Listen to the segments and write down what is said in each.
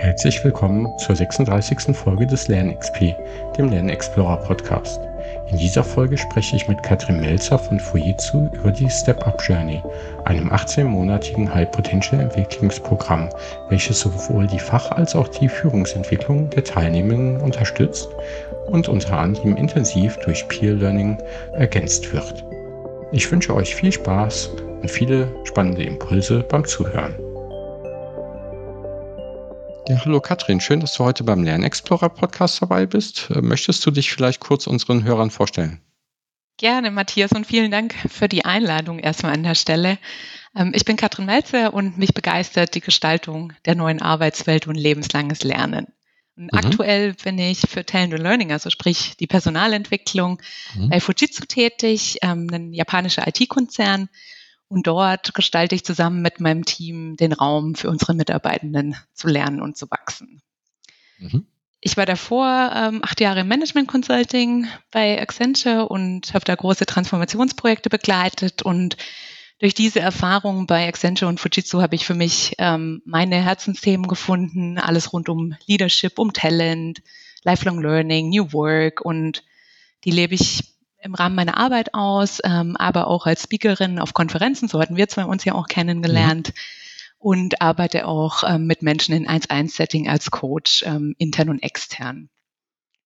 Herzlich willkommen zur 36. Folge des LernXP, dem Lernexplorer Podcast. In dieser Folge spreche ich mit Katrin Melzer von Fujitsu über die Step-Up Journey, einem 18-monatigen High Potential Entwicklungsprogramm, welches sowohl die Fach- als auch die Führungsentwicklung der Teilnehmenden unterstützt und unter anderem intensiv durch Peer Learning ergänzt wird. Ich wünsche euch viel Spaß und viele spannende Impulse beim Zuhören. Ja, hallo Katrin, schön, dass du heute beim Lernexplorer Podcast dabei bist. Äh, möchtest du dich vielleicht kurz unseren Hörern vorstellen? Gerne, Matthias, und vielen Dank für die Einladung erstmal an der Stelle. Ähm, ich bin Katrin Melzer und mich begeistert die Gestaltung der neuen Arbeitswelt und lebenslanges Lernen. Und mhm. Aktuell bin ich für Talent and Learning, also sprich die Personalentwicklung, mhm. bei Fujitsu tätig, ähm, ein japanischer IT-Konzern und dort gestalte ich zusammen mit meinem Team den Raum für unsere Mitarbeitenden zu lernen und zu wachsen. Mhm. Ich war davor ähm, acht Jahre im Management Consulting bei Accenture und habe da große Transformationsprojekte begleitet. Und durch diese Erfahrung bei Accenture und Fujitsu habe ich für mich ähm, meine Herzensthemen gefunden. Alles rund um Leadership, um Talent, Lifelong Learning, New Work. Und die lebe ich im Rahmen meiner Arbeit aus, ähm, aber auch als Speakerin auf Konferenzen, so hatten wir zwei uns ja auch kennengelernt. Mhm. Und arbeite auch ähm, mit Menschen in 1-1-Setting als Coach, ähm, intern und extern.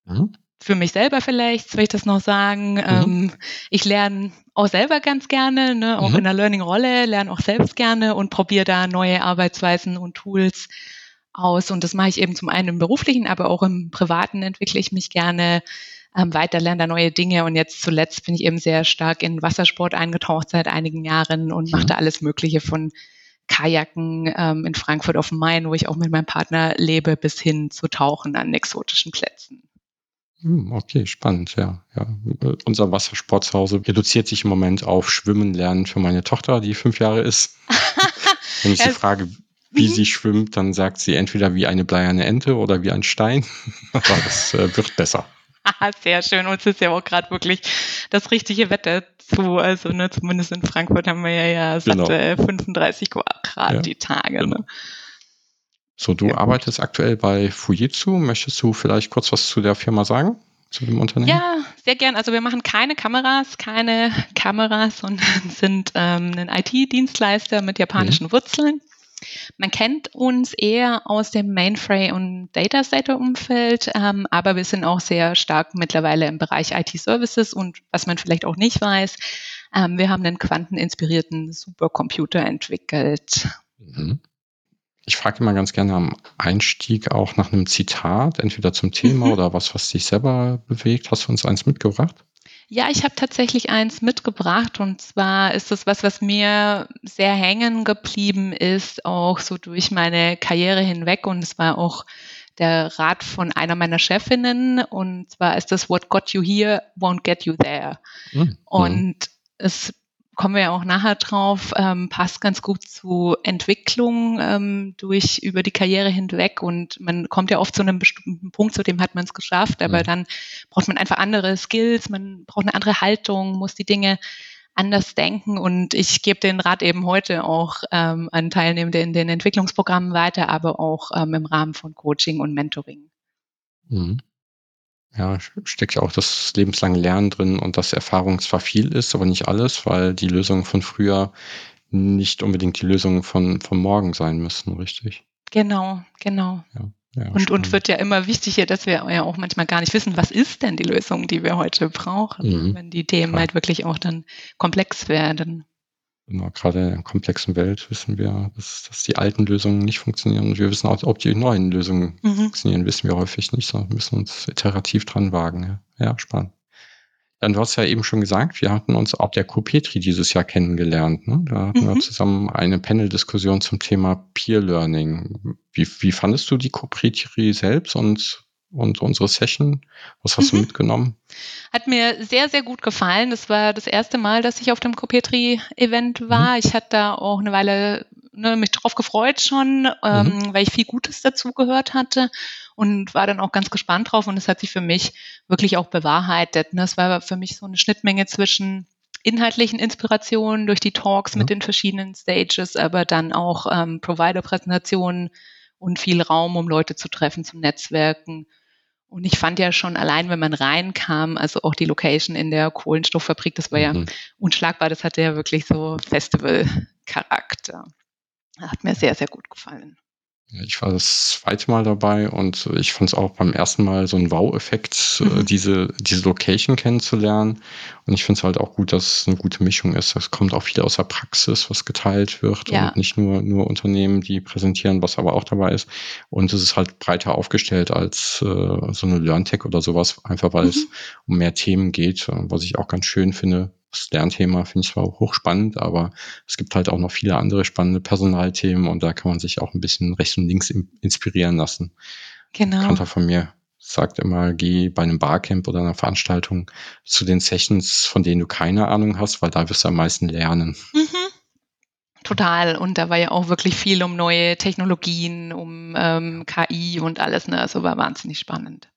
Mhm. Für mich selber vielleicht, soll ich das noch sagen. Mhm. Ähm, ich lerne auch selber ganz gerne, ne, auch mhm. in der Learning-Rolle, lerne auch selbst gerne und probiere da neue Arbeitsweisen und Tools aus. Und das mache ich eben zum einen im beruflichen, aber auch im privaten entwickle ich mich gerne ähm, weiter, lerne da neue Dinge. Und jetzt zuletzt bin ich eben sehr stark in Wassersport eingetaucht seit einigen Jahren und mache da alles Mögliche von Kajaken ähm, in Frankfurt auf dem Main, wo ich auch mit meinem Partner lebe, bis hin zu Tauchen an exotischen Plätzen. Hm, okay, spannend, ja. ja. Unser Wassersport zu Hause reduziert sich im Moment auf Schwimmen lernen für meine Tochter, die fünf Jahre ist. Wenn ich sie frage, wie mhm. sie schwimmt, dann sagt sie entweder wie eine bleierne Ente oder wie ein Stein. Aber das äh, wird besser. Sehr schön. Und es ist ja auch gerade wirklich das richtige Wetter zu. Also ne, zumindest in Frankfurt haben wir ja, ja genau. 35 Grad ja, die Tage. Genau. Ne? So, du ja, arbeitest aktuell bei Fujitsu. Möchtest du vielleicht kurz was zu der Firma sagen? Zu dem Unternehmen? Ja, sehr gern. Also wir machen keine Kameras, keine Kameras, sondern sind ähm, ein IT-Dienstleister mit japanischen mhm. Wurzeln. Man kennt uns eher aus dem Mainframe- und Data-Center-Umfeld, ähm, aber wir sind auch sehr stark mittlerweile im Bereich IT-Services und was man vielleicht auch nicht weiß, ähm, wir haben einen quanteninspirierten Supercomputer entwickelt. Mhm. Ich frage immer ganz gerne am Einstieg auch nach einem Zitat, entweder zum Thema mhm. oder was, was dich selber bewegt. Hast du uns eins mitgebracht? Ja, ich habe tatsächlich eins mitgebracht und zwar ist das was, was mir sehr hängen geblieben ist, auch so durch meine Karriere hinweg und es war auch der Rat von einer meiner Chefinnen und zwar ist das What got you here won't get you there. Mhm. Und es kommen wir ja auch nachher drauf, ähm, passt ganz gut zu Entwicklung ähm, durch über die Karriere hinweg und man kommt ja oft zu einem bestimmten Punkt, zu dem hat man es geschafft, aber mhm. dann braucht man einfach andere Skills, man braucht eine andere Haltung, muss die Dinge anders denken und ich gebe den Rat eben heute auch ähm, an Teilnehmende in den Entwicklungsprogrammen weiter, aber auch ähm, im Rahmen von Coaching und Mentoring. Mhm. Ja, steckt ja auch das lebenslange Lernen drin und dass Erfahrung zwar viel ist, aber nicht alles, weil die Lösungen von früher nicht unbedingt die Lösungen von, von morgen sein müssen, richtig? Genau, genau. Ja, ja, und, und wird ja immer wichtiger, dass wir ja auch manchmal gar nicht wissen, was ist denn die Lösung, die wir heute brauchen, mhm, wenn die Themen klar. halt wirklich auch dann komplex werden. Gerade in der komplexen Welt wissen wir, dass, dass die alten Lösungen nicht funktionieren. Und wir wissen auch, ob die neuen Lösungen mhm. funktionieren, wissen wir häufig nicht, sondern müssen uns iterativ dran wagen. Ja, ja spannend. Dann du hast ja eben schon gesagt, wir hatten uns auf der Copetri dieses Jahr kennengelernt. Ne? Da hatten mhm. wir zusammen eine Panel-Diskussion zum Thema Peer Learning. Wie, wie fandest du die Copetri selbst und und unsere Session. Was hast mhm. du mitgenommen? Hat mir sehr, sehr gut gefallen. Das war das erste Mal, dass ich auf dem Copetri-Event war. Mhm. Ich hatte da auch eine Weile ne, mich drauf gefreut schon, ähm, mhm. weil ich viel Gutes dazu gehört hatte und war dann auch ganz gespannt drauf. Und es hat sich für mich wirklich auch bewahrheitet. Ne? Es war für mich so eine Schnittmenge zwischen inhaltlichen Inspirationen durch die Talks ja. mit den verschiedenen Stages, aber dann auch ähm, Provider-Präsentationen und viel Raum, um Leute zu treffen, zum Netzwerken. Und ich fand ja schon allein, wenn man reinkam, also auch die Location in der Kohlenstofffabrik, das war ja mhm. unschlagbar, das hatte ja wirklich so Festival-Charakter. Hat mir sehr, sehr gut gefallen. Ich war das zweite Mal dabei und ich fand es auch beim ersten Mal so ein Wow-Effekt, äh, mhm. diese, diese Location kennenzulernen. Und ich finde es halt auch gut, dass es eine gute Mischung ist. Es kommt auch viel aus der Praxis, was geteilt wird ja. und nicht nur, nur Unternehmen, die präsentieren, was aber auch dabei ist. Und es ist halt breiter aufgestellt als äh, so eine LearnTech oder sowas, einfach weil mhm. es um mehr Themen geht, was ich auch ganz schön finde das Lernthema finde ich zwar hochspannend, aber es gibt halt auch noch viele andere spannende Personalthemen und da kann man sich auch ein bisschen rechts und links inspirieren lassen. Genau. Kanter von mir sagt immer, geh bei einem Barcamp oder einer Veranstaltung zu den Sessions, von denen du keine Ahnung hast, weil da wirst du am meisten lernen. Mhm. Total. Und da war ja auch wirklich viel um neue Technologien, um ähm, KI und alles. Ne? Also war wahnsinnig spannend.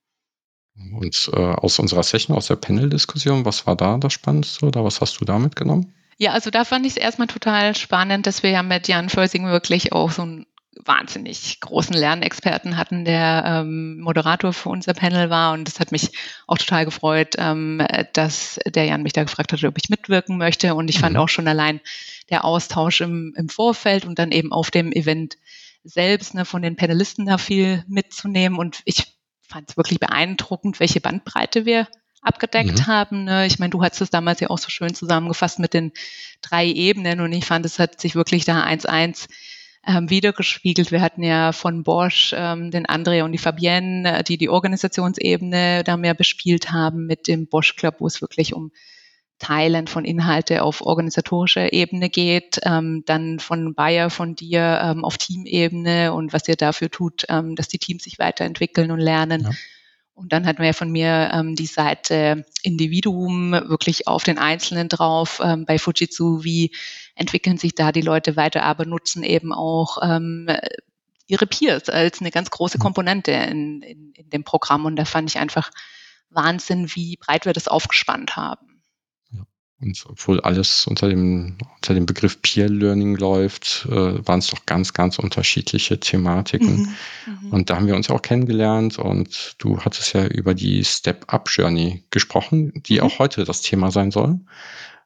Und äh, aus unserer Session, aus der Panel-Diskussion, was war da das Spannendste oder was hast du da mitgenommen? Ja, also da fand ich es erstmal total spannend, dass wir ja mit Jan Försing wirklich auch so einen wahnsinnig großen Lernexperten hatten, der ähm, Moderator für unser Panel war. Und das hat mich auch total gefreut, ähm, dass der Jan mich da gefragt hat, ob ich mitwirken möchte. Und ich mhm. fand auch schon allein der Austausch im, im Vorfeld und dann eben auf dem Event selbst ne, von den Panelisten da viel mitzunehmen. Und ich fand es wirklich beeindruckend, welche Bandbreite wir abgedeckt mhm. haben. Ne? Ich meine, du hast es damals ja auch so schön zusammengefasst mit den drei Ebenen und ich fand, es hat sich wirklich da eins eins ähm, wiedergespiegelt. Wir hatten ja von Bosch ähm, den André und die Fabienne, äh, die die Organisationsebene da mehr bespielt haben mit dem Bosch Club, wo es wirklich um Teilen von Inhalte auf organisatorischer Ebene geht, ähm, dann von Bayer, von dir ähm, auf Teamebene und was ihr dafür tut, ähm, dass die Teams sich weiterentwickeln und lernen. Ja. Und dann hatten wir von mir ähm, die Seite Individuum wirklich auf den Einzelnen drauf. Ähm, bei Fujitsu, wie entwickeln sich da die Leute weiter, aber nutzen eben auch ähm, ihre Peers als eine ganz große Komponente in, in, in dem Programm. Und da fand ich einfach Wahnsinn, wie breit wir das aufgespannt haben. Und obwohl alles unter dem, unter dem Begriff Peer Learning läuft, äh, waren es doch ganz, ganz unterschiedliche Thematiken. Mhm, mhm, und da haben wir uns auch kennengelernt und du hattest ja über die Step-Up-Journey gesprochen, die mhm. auch heute das Thema sein soll.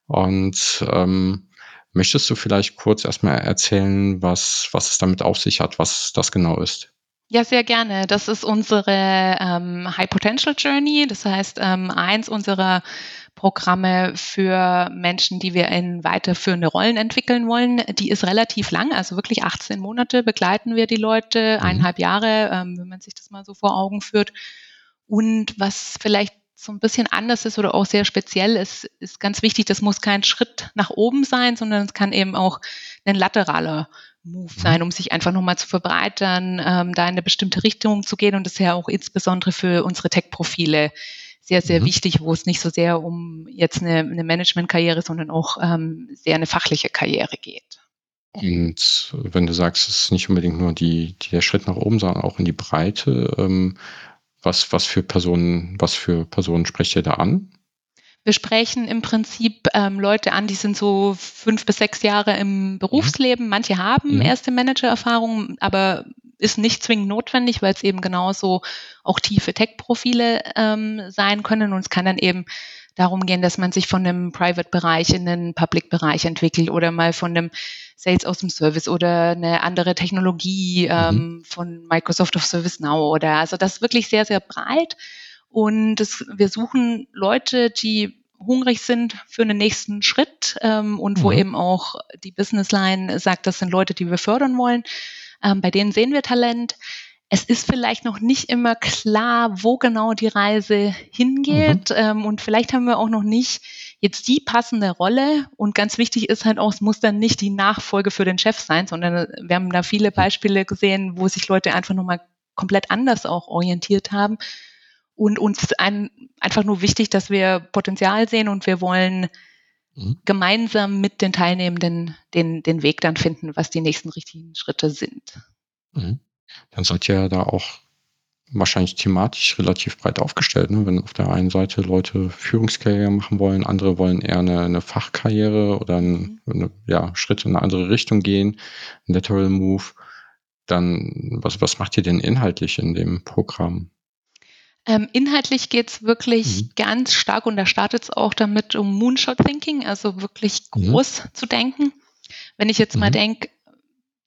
Und ähm, möchtest du vielleicht kurz erstmal erzählen, was, was es damit auf sich hat, was das genau ist? Ja, sehr gerne. Das ist unsere ähm, High Potential Journey. Das heißt, ähm, eins unserer Programme für Menschen, die wir in weiterführende Rollen entwickeln wollen. Die ist relativ lang, also wirklich 18 Monate begleiten wir die Leute, mhm. eineinhalb Jahre, ähm, wenn man sich das mal so vor Augen führt. Und was vielleicht so ein bisschen anders ist oder auch sehr speziell ist, ist ganz wichtig, das muss kein Schritt nach oben sein, sondern es kann eben auch ein lateraler Move mhm. sein, um sich einfach nochmal zu verbreitern, ähm, da in eine bestimmte Richtung zu gehen und das ist ja auch insbesondere für unsere Tech-Profile sehr, sehr mhm. wichtig, wo es nicht so sehr um jetzt eine, eine Management-Karriere, sondern auch ähm, sehr eine fachliche Karriere geht. Und wenn du sagst, es ist nicht unbedingt nur die, der Schritt nach oben, sondern auch in die Breite, ähm, was, was für Personen, was für Personen sprecht ihr da an? Wir sprechen im Prinzip ähm, Leute an, die sind so fünf bis sechs Jahre im Berufsleben. Manche haben mhm. erste Managererfahrung, aber ist nicht zwingend notwendig, weil es eben genauso auch tiefe Tech-Profile ähm, sein können. Und es kann dann eben darum gehen, dass man sich von einem Private-Bereich in den Public-Bereich entwickelt oder mal von einem Sales aus dem Service oder eine andere Technologie mhm. ähm, von Microsoft of Service Now oder also das ist wirklich sehr, sehr breit. Und das, wir suchen Leute, die hungrig sind für einen nächsten Schritt ähm, und mhm. wo eben auch die Businessline sagt, das sind Leute, die wir fördern wollen. Ähm, bei denen sehen wir Talent. Es ist vielleicht noch nicht immer klar, wo genau die Reise hingeht. Mhm. Ähm, und vielleicht haben wir auch noch nicht jetzt die passende Rolle. Und ganz wichtig ist halt auch, es muss dann nicht die Nachfolge für den Chef sein, sondern wir haben da viele Beispiele gesehen, wo sich Leute einfach nochmal komplett anders auch orientiert haben. Und uns ein, einfach nur wichtig, dass wir Potenzial sehen und wir wollen mhm. gemeinsam mit den Teilnehmenden den, den Weg dann finden, was die nächsten richtigen Schritte sind. Mhm. Dann seid ihr ja da auch wahrscheinlich thematisch relativ breit aufgestellt, ne? wenn auf der einen Seite Leute Führungskarriere machen wollen, andere wollen eher eine, eine Fachkarriere oder einen mhm. ja, Schritt in eine andere Richtung gehen, ein Lateral Move dann, was, was macht ihr denn inhaltlich in dem Programm? Ähm, inhaltlich geht es wirklich mhm. ganz stark und da startet es auch damit um Moonshot Thinking, also wirklich mhm. groß mhm. zu denken. Wenn ich jetzt mhm. mal denke,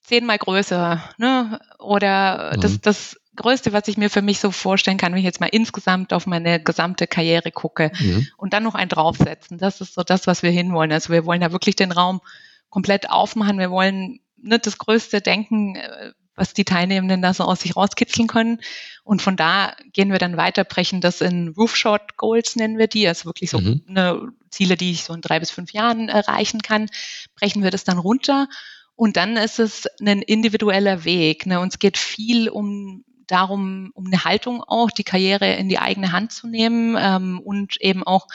zehnmal größer, ne? Oder das, mhm. das Größte, was ich mir für mich so vorstellen kann, wenn ich jetzt mal insgesamt auf meine gesamte Karriere gucke und dann noch einen draufsetzen. Das ist so das, was wir hinwollen. Also wir wollen da wirklich den Raum komplett aufmachen. Wir wollen nicht das größte Denken, äh, was die Teilnehmenden da so aus sich rauskitzeln können. Und von da gehen wir dann weiter, brechen das in Roofshot Goals nennen wir die, also wirklich so mhm. eine Ziele, die ich so in drei bis fünf Jahren erreichen kann, brechen wir das dann runter. Und dann ist es ein individueller Weg. Ne? Uns geht viel um darum, um eine Haltung auch, die Karriere in die eigene Hand zu nehmen ähm, und eben auch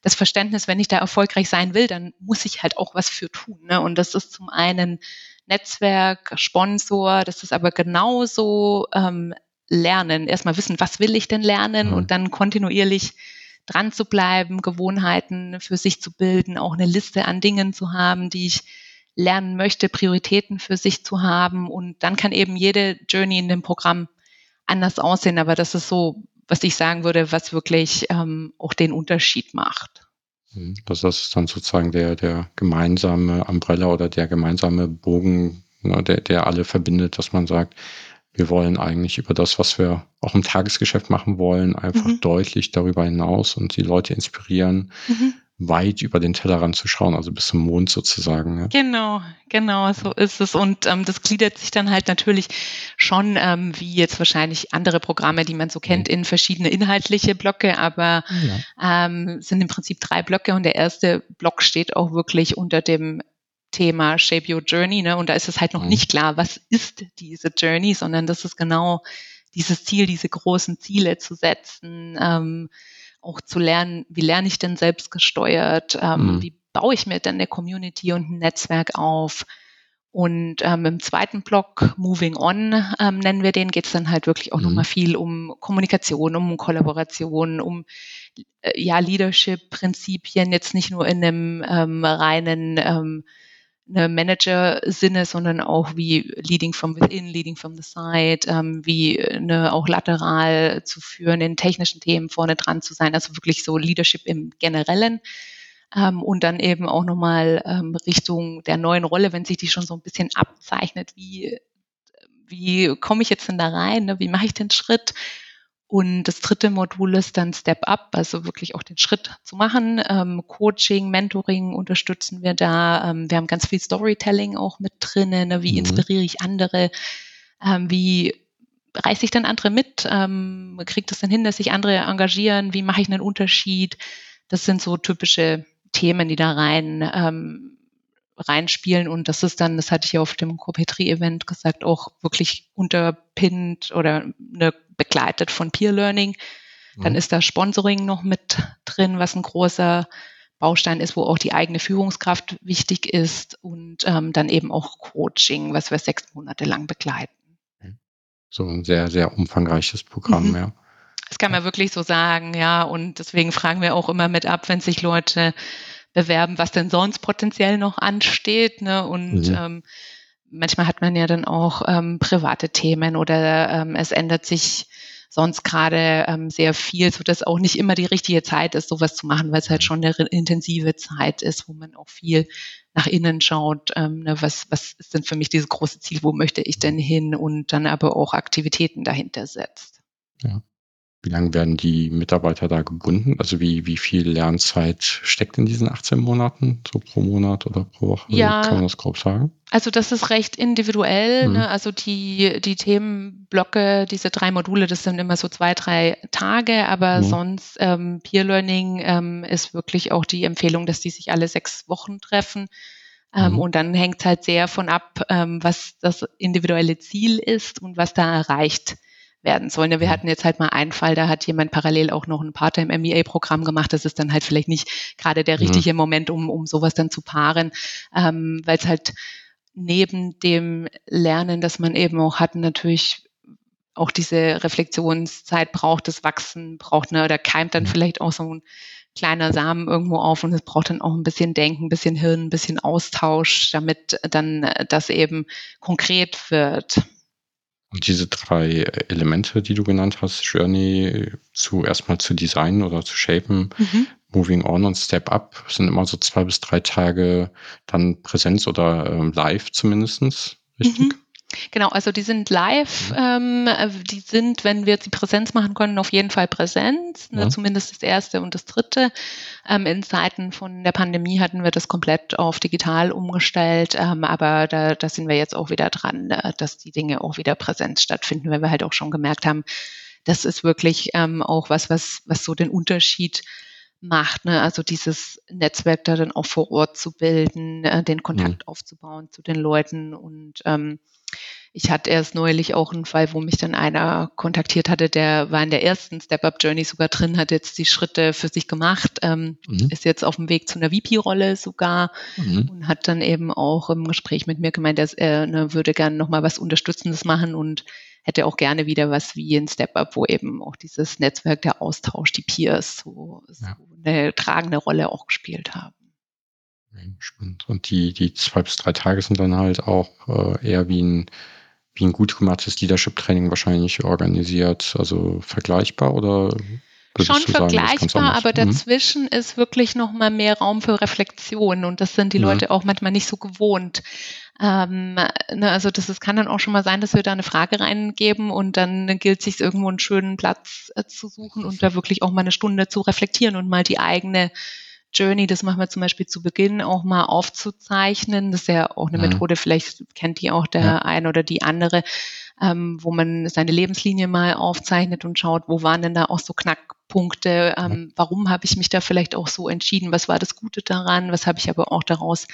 das Verständnis, wenn ich da erfolgreich sein will, dann muss ich halt auch was für tun. Ne? Und das ist zum einen Netzwerk, Sponsor, das ist aber genauso ähm, Lernen. Erstmal wissen, was will ich denn lernen mhm. und dann kontinuierlich dran zu bleiben, Gewohnheiten für sich zu bilden, auch eine Liste an Dingen zu haben, die ich lernen möchte, Prioritäten für sich zu haben. Und dann kann eben jede Journey in dem Programm anders aussehen. Aber das ist so, was ich sagen würde, was wirklich ähm, auch den Unterschied macht. Mhm. Das ist dann sozusagen der, der gemeinsame Umbrella oder der gemeinsame Bogen, ne, der, der alle verbindet, dass man sagt, wir wollen eigentlich über das, was wir auch im Tagesgeschäft machen wollen, einfach mhm. deutlich darüber hinaus und die Leute inspirieren, mhm weit über den Tellerrand zu schauen, also bis zum Mond sozusagen. Ja. Genau, genau, so ist es. Und ähm, das gliedert sich dann halt natürlich schon, ähm, wie jetzt wahrscheinlich andere Programme, die man so kennt, mhm. in verschiedene inhaltliche Blöcke, aber ja. ähm, sind im Prinzip drei Blöcke und der erste Block steht auch wirklich unter dem Thema Shape Your Journey. Ne? Und da ist es halt noch mhm. nicht klar, was ist diese Journey, sondern das ist genau dieses Ziel, diese großen Ziele zu setzen. Ähm, auch zu lernen, wie lerne ich denn selbst gesteuert, ähm, mhm. wie baue ich mir denn eine Community und ein Netzwerk auf. Und ähm, im zweiten Block, Moving On, ähm, nennen wir den, geht es dann halt wirklich auch mhm. nochmal viel um Kommunikation, um Kollaboration, um äh, ja, Leadership-Prinzipien, jetzt nicht nur in einem ähm, reinen ähm, eine Manager-Sinne, sondern auch wie Leading from within, Leading from the side, ähm, wie eine auch lateral zu führen, in technischen Themen vorne dran zu sein, also wirklich so Leadership im Generellen. Ähm, und dann eben auch nochmal ähm, Richtung der neuen Rolle, wenn sich die schon so ein bisschen abzeichnet, wie, wie komme ich jetzt denn da rein, ne? wie mache ich den Schritt? Und das dritte Modul ist dann Step Up, also wirklich auch den Schritt zu machen. Ähm, Coaching, Mentoring unterstützen wir da. Ähm, wir haben ganz viel Storytelling auch mit drinnen. Ne? Wie mhm. inspiriere ich andere? Ähm, wie reiße ich dann andere mit? Ähm, kriegt es dann hin, dass sich andere engagieren? Wie mache ich einen Unterschied? Das sind so typische Themen, die da rein ähm, reinspielen und das ist dann, das hatte ich ja auf dem Copetri-Event gesagt, auch wirklich unterpinnt oder ne, begleitet von Peer Learning. Dann mhm. ist da Sponsoring noch mit drin, was ein großer Baustein ist, wo auch die eigene Führungskraft wichtig ist und ähm, dann eben auch Coaching, was wir sechs Monate lang begleiten. So ein sehr, sehr umfangreiches Programm, mhm. ja. Das kann man wirklich so sagen, ja. Und deswegen fragen wir auch immer mit ab, wenn sich Leute bewerben, was denn sonst potenziell noch ansteht. Ne? Und mhm. ähm, manchmal hat man ja dann auch ähm, private Themen oder ähm, es ändert sich sonst gerade ähm, sehr viel, so dass auch nicht immer die richtige Zeit ist, sowas zu machen, weil es halt schon eine intensive Zeit ist, wo man auch viel nach innen schaut, ähm, ne, was, was ist denn für mich dieses große Ziel, wo möchte ich denn hin und dann aber auch Aktivitäten dahinter setzt. Ja. Wie lange werden die Mitarbeiter da gebunden? Also wie, wie viel Lernzeit steckt in diesen 18 Monaten, so pro Monat oder pro Woche? Ja, Kann man das grob sagen? Also das ist recht individuell. Mhm. Ne? Also die, die Themenblöcke, diese drei Module, das sind immer so zwei, drei Tage, aber mhm. sonst ähm, Peer Learning ähm, ist wirklich auch die Empfehlung, dass die sich alle sechs Wochen treffen. Ähm, mhm. Und dann hängt es halt sehr von ab, ähm, was das individuelle Ziel ist und was da erreicht werden sollen. Wir mhm. hatten jetzt halt mal einen Fall, da hat jemand parallel auch noch ein Part-Time-MEA-Programm gemacht. Das ist dann halt vielleicht nicht gerade der mhm. richtige mhm. Moment, um, um sowas dann zu paaren, ähm, weil es halt neben dem Lernen, das man eben auch hat, natürlich auch diese Reflexionszeit braucht, das Wachsen braucht, ne, oder keimt dann mhm. vielleicht auch so ein kleiner Samen irgendwo auf und es braucht dann auch ein bisschen Denken, ein bisschen Hirn, ein bisschen Austausch, damit dann das eben konkret wird. Und diese drei Elemente, die du genannt hast, Journey zu erstmal zu designen oder zu shapen, mhm. Moving On und Step Up, sind immer so zwei bis drei Tage dann Präsenz oder ähm, live zumindestens, richtig? Mhm. Genau, also die sind live, mhm. ähm, die sind, wenn wir jetzt die Präsenz machen können, auf jeden Fall Präsenz, ne, zumindest das erste und das dritte. Ähm, in Zeiten von der Pandemie hatten wir das komplett auf digital umgestellt, ähm, aber da, da sind wir jetzt auch wieder dran, äh, dass die Dinge auch wieder Präsenz stattfinden, weil wir halt auch schon gemerkt haben, das ist wirklich ähm, auch was, was, was so den Unterschied macht, ne? also dieses Netzwerk da dann auch vor Ort zu bilden, äh, den Kontakt mhm. aufzubauen zu den Leuten und ähm, ich hatte erst neulich auch einen Fall, wo mich dann einer kontaktiert hatte, der war in der ersten Step-Up-Journey sogar drin, hat jetzt die Schritte für sich gemacht, ähm, mhm. ist jetzt auf dem Weg zu einer VP-Rolle sogar mhm. und hat dann eben auch im Gespräch mit mir gemeint, dass er ne, würde gerne nochmal was Unterstützendes machen und hätte auch gerne wieder was wie ein Step-Up, wo eben auch dieses Netzwerk, der Austausch, die Peers so, ja. so eine tragende Rolle auch gespielt haben. Spannend. Und die, die zwei bis drei Tage sind dann halt auch äh, eher wie ein, wie ein gut gemachtes Leadership-Training wahrscheinlich organisiert, also vergleichbar oder? Schon vergleichbar, sagen, aber mhm. dazwischen mhm. ist wirklich noch mal mehr Raum für Reflexion und das sind die mhm. Leute auch manchmal nicht so gewohnt. Ähm, ne, also das ist, kann dann auch schon mal sein, dass wir da eine Frage reingeben und dann gilt es sich irgendwo einen schönen Platz äh, zu suchen und da wirklich auch mal eine Stunde zu reflektieren und mal die eigene Journey, das machen wir zum Beispiel zu Beginn auch mal aufzuzeichnen. Das ist ja auch eine mhm. Methode, vielleicht kennt die auch der ja. eine oder die andere, ähm, wo man seine Lebenslinie mal aufzeichnet und schaut, wo waren denn da auch so Knackpunkte, ähm, warum habe ich mich da vielleicht auch so entschieden, was war das Gute daran, was habe ich aber auch daraus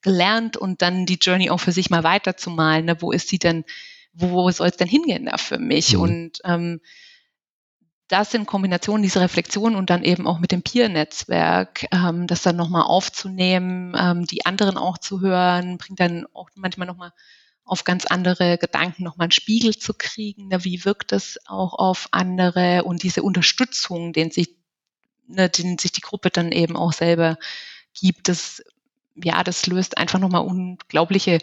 gelernt und dann die Journey auch für sich mal weiterzumalen. Ne? Wo ist sie denn, wo soll es denn hingehen da für mich? Mhm. Und ähm, das in Kombination, diese Reflexion und dann eben auch mit dem Peer-Netzwerk, ähm, das dann nochmal aufzunehmen, ähm, die anderen auch zu hören, bringt dann auch manchmal nochmal auf ganz andere Gedanken nochmal einen Spiegel zu kriegen. Ne, wie wirkt das auch auf andere und diese Unterstützung, den sich, ne, den sich die Gruppe dann eben auch selber gibt, das, ja, das löst einfach nochmal unglaubliche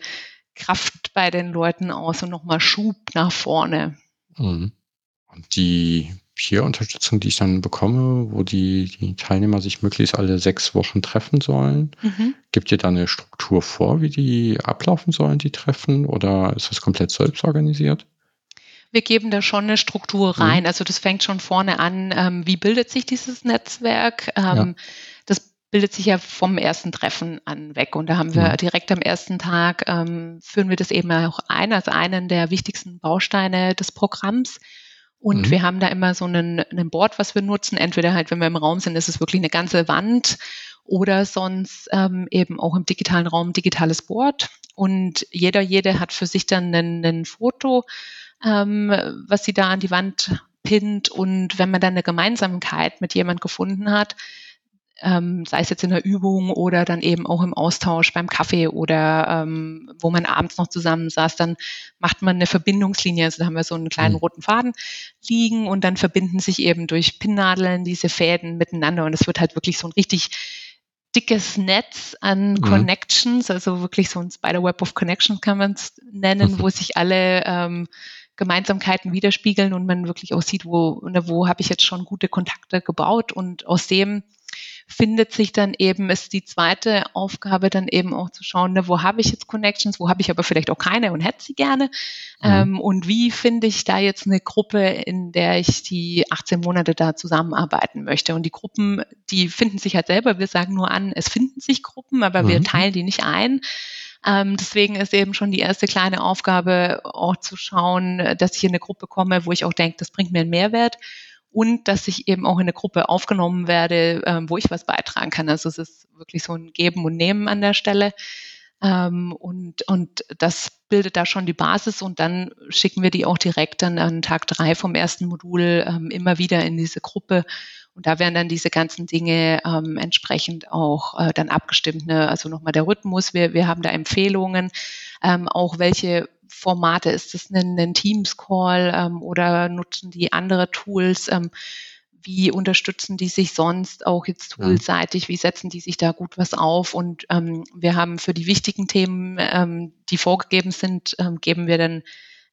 Kraft bei den Leuten aus und nochmal Schub nach vorne. Mhm. Und die Peer-Unterstützung, die ich dann bekomme, wo die, die Teilnehmer sich möglichst alle sechs Wochen treffen sollen. Mhm. Gibt ihr da eine Struktur vor, wie die ablaufen sollen, die Treffen, oder ist das komplett selbst organisiert? wir geben da schon eine Struktur mhm. rein. Mhm. Also das fängt schon vorne an, ähm, wie bildet sich dieses Netzwerk? Ähm, ja. Das bildet sich ja vom ersten Treffen an weg. Und da haben wir mhm. direkt am ersten Tag, ähm, führen wir das eben auch ein als einen der wichtigsten Bausteine des Programms. Und mhm. wir haben da immer so einen, einen Board, was wir nutzen. Entweder halt, wenn wir im Raum sind, ist es wirklich eine ganze Wand oder sonst ähm, eben auch im digitalen Raum digitales Board. Und jeder, jede hat für sich dann ein, ein Foto, ähm, was sie da an die Wand pinnt. Und wenn man dann eine Gemeinsamkeit mit jemand gefunden hat, ähm, sei es jetzt in der Übung oder dann eben auch im Austausch beim Kaffee oder ähm, wo man abends noch zusammen saß, dann macht man eine Verbindungslinie. Also da haben wir so einen kleinen mhm. roten Faden liegen und dann verbinden sich eben durch Pinnnadeln diese Fäden miteinander und es wird halt wirklich so ein richtig dickes Netz an mhm. Connections, also wirklich so ein Spiderweb of Connections kann man es nennen, mhm. wo sich alle ähm, Gemeinsamkeiten widerspiegeln und man wirklich auch sieht, wo, ne, wo habe ich jetzt schon gute Kontakte gebaut und aus dem findet sich dann eben, ist die zweite Aufgabe dann eben auch zu schauen, ne, wo habe ich jetzt Connections, wo habe ich aber vielleicht auch keine und hätte sie gerne. Mhm. Ähm, und wie finde ich da jetzt eine Gruppe, in der ich die 18 Monate da zusammenarbeiten möchte. Und die Gruppen, die finden sich halt selber, wir sagen nur an, es finden sich Gruppen, aber mhm. wir teilen die nicht ein. Ähm, deswegen ist eben schon die erste kleine Aufgabe auch zu schauen, dass ich in eine Gruppe komme, wo ich auch denke, das bringt mir einen Mehrwert und dass ich eben auch in eine Gruppe aufgenommen werde, ähm, wo ich was beitragen kann. Also es ist wirklich so ein Geben und Nehmen an der Stelle. Ähm, und, und das bildet da schon die Basis und dann schicken wir die auch direkt dann an Tag drei vom ersten Modul ähm, immer wieder in diese Gruppe. Und da werden dann diese ganzen Dinge ähm, entsprechend auch äh, dann abgestimmt. Ne? Also nochmal der Rhythmus, wir, wir haben da Empfehlungen, ähm, auch welche Formate? Ist es ein, ein Teams-Call ähm, oder nutzen die andere Tools? Ähm, wie unterstützen die sich sonst auch jetzt toolseitig? Wie setzen die sich da gut was auf? Und ähm, wir haben für die wichtigen Themen, ähm, die vorgegeben sind, ähm, geben wir dann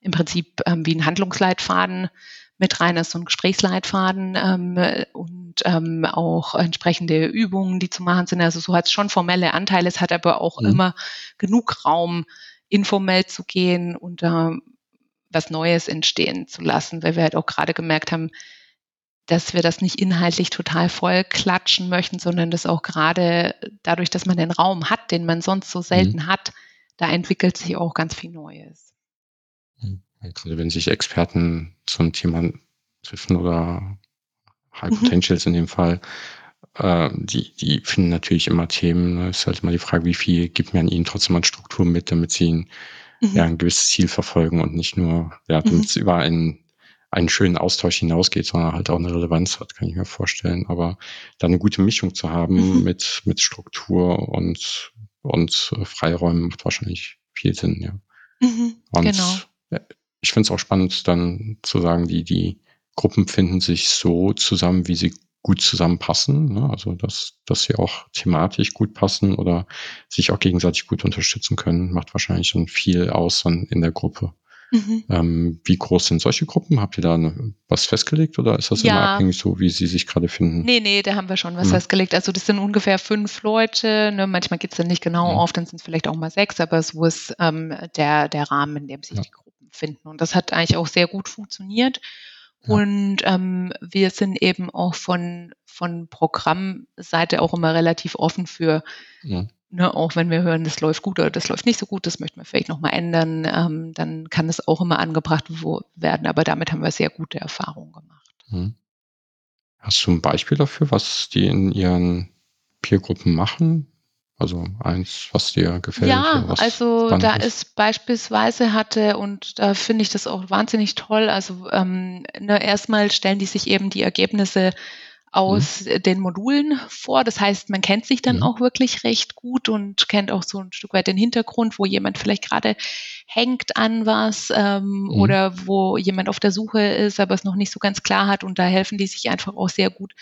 im Prinzip ähm, wie ein Handlungsleitfaden mit rein ist, so ein Gesprächsleitfaden ähm, und ähm, auch entsprechende Übungen, die zu machen sind. Also so hat es schon formelle Anteile, es hat aber auch mhm. immer genug Raum, informell zu gehen und äh, was Neues entstehen zu lassen, weil wir halt auch gerade gemerkt haben, dass wir das nicht inhaltlich total voll klatschen möchten, sondern das auch gerade dadurch, dass man den Raum hat, den man sonst so selten mhm. hat, da entwickelt sich auch ganz viel Neues. Mhm. Gerade wenn sich Experten zum Thema treffen oder High mhm. Potentials mhm. in dem Fall, äh, die, die finden natürlich immer Themen. Ne? Es ist halt immer die Frage, wie viel gibt man ihnen trotzdem an Struktur mit, damit sie ein, mhm. ja, ein gewisses Ziel verfolgen und nicht nur, ja, damit mhm. es über einen einen schönen Austausch hinausgeht, sondern halt auch eine Relevanz hat, kann ich mir vorstellen. Aber da eine gute Mischung zu haben mhm. mit, mit Struktur und, und äh, Freiräumen macht wahrscheinlich viel Sinn, ja. Mhm, und genau. ich finde es auch spannend, dann zu sagen, die, die Gruppen finden sich so zusammen, wie sie gut zusammenpassen. Ne? Also dass, dass sie auch thematisch gut passen oder sich auch gegenseitig gut unterstützen können, macht wahrscheinlich schon viel aus in der Gruppe. Mhm. Ähm, wie groß sind solche Gruppen? Habt ihr da eine, was festgelegt oder ist das ja. immer abhängig so, wie sie sich gerade finden? Nee, nee, da haben wir schon was mhm. festgelegt. Also das sind ungefähr fünf Leute. Ne? Manchmal geht es dann nicht genau mhm. auf, dann sind es vielleicht auch mal sechs, aber so ist ähm, der, der Rahmen, in dem sich ja. die Gruppen finden. Und das hat eigentlich auch sehr gut funktioniert. Ja. Und ähm, wir sind eben auch von, von Programmseite auch immer relativ offen für ja. Ne, auch wenn wir hören, das läuft gut oder das läuft nicht so gut, das möchten wir vielleicht nochmal ändern, ähm, dann kann es auch immer angebracht werden. Aber damit haben wir sehr gute Erfahrungen gemacht. Hm. Hast du ein Beispiel dafür, was die in ihren Peergruppen machen? Also eins, was dir gefällt? Ja, also da ist. ist beispielsweise hatte, und da finde ich das auch wahnsinnig toll, also ähm, ne, erstmal stellen die sich eben die Ergebnisse aus mhm. den Modulen vor. Das heißt, man kennt sich dann mhm. auch wirklich recht gut und kennt auch so ein Stück weit den Hintergrund, wo jemand vielleicht gerade hängt an was ähm, mhm. oder wo jemand auf der Suche ist, aber es noch nicht so ganz klar hat. Und da helfen die sich einfach auch sehr gut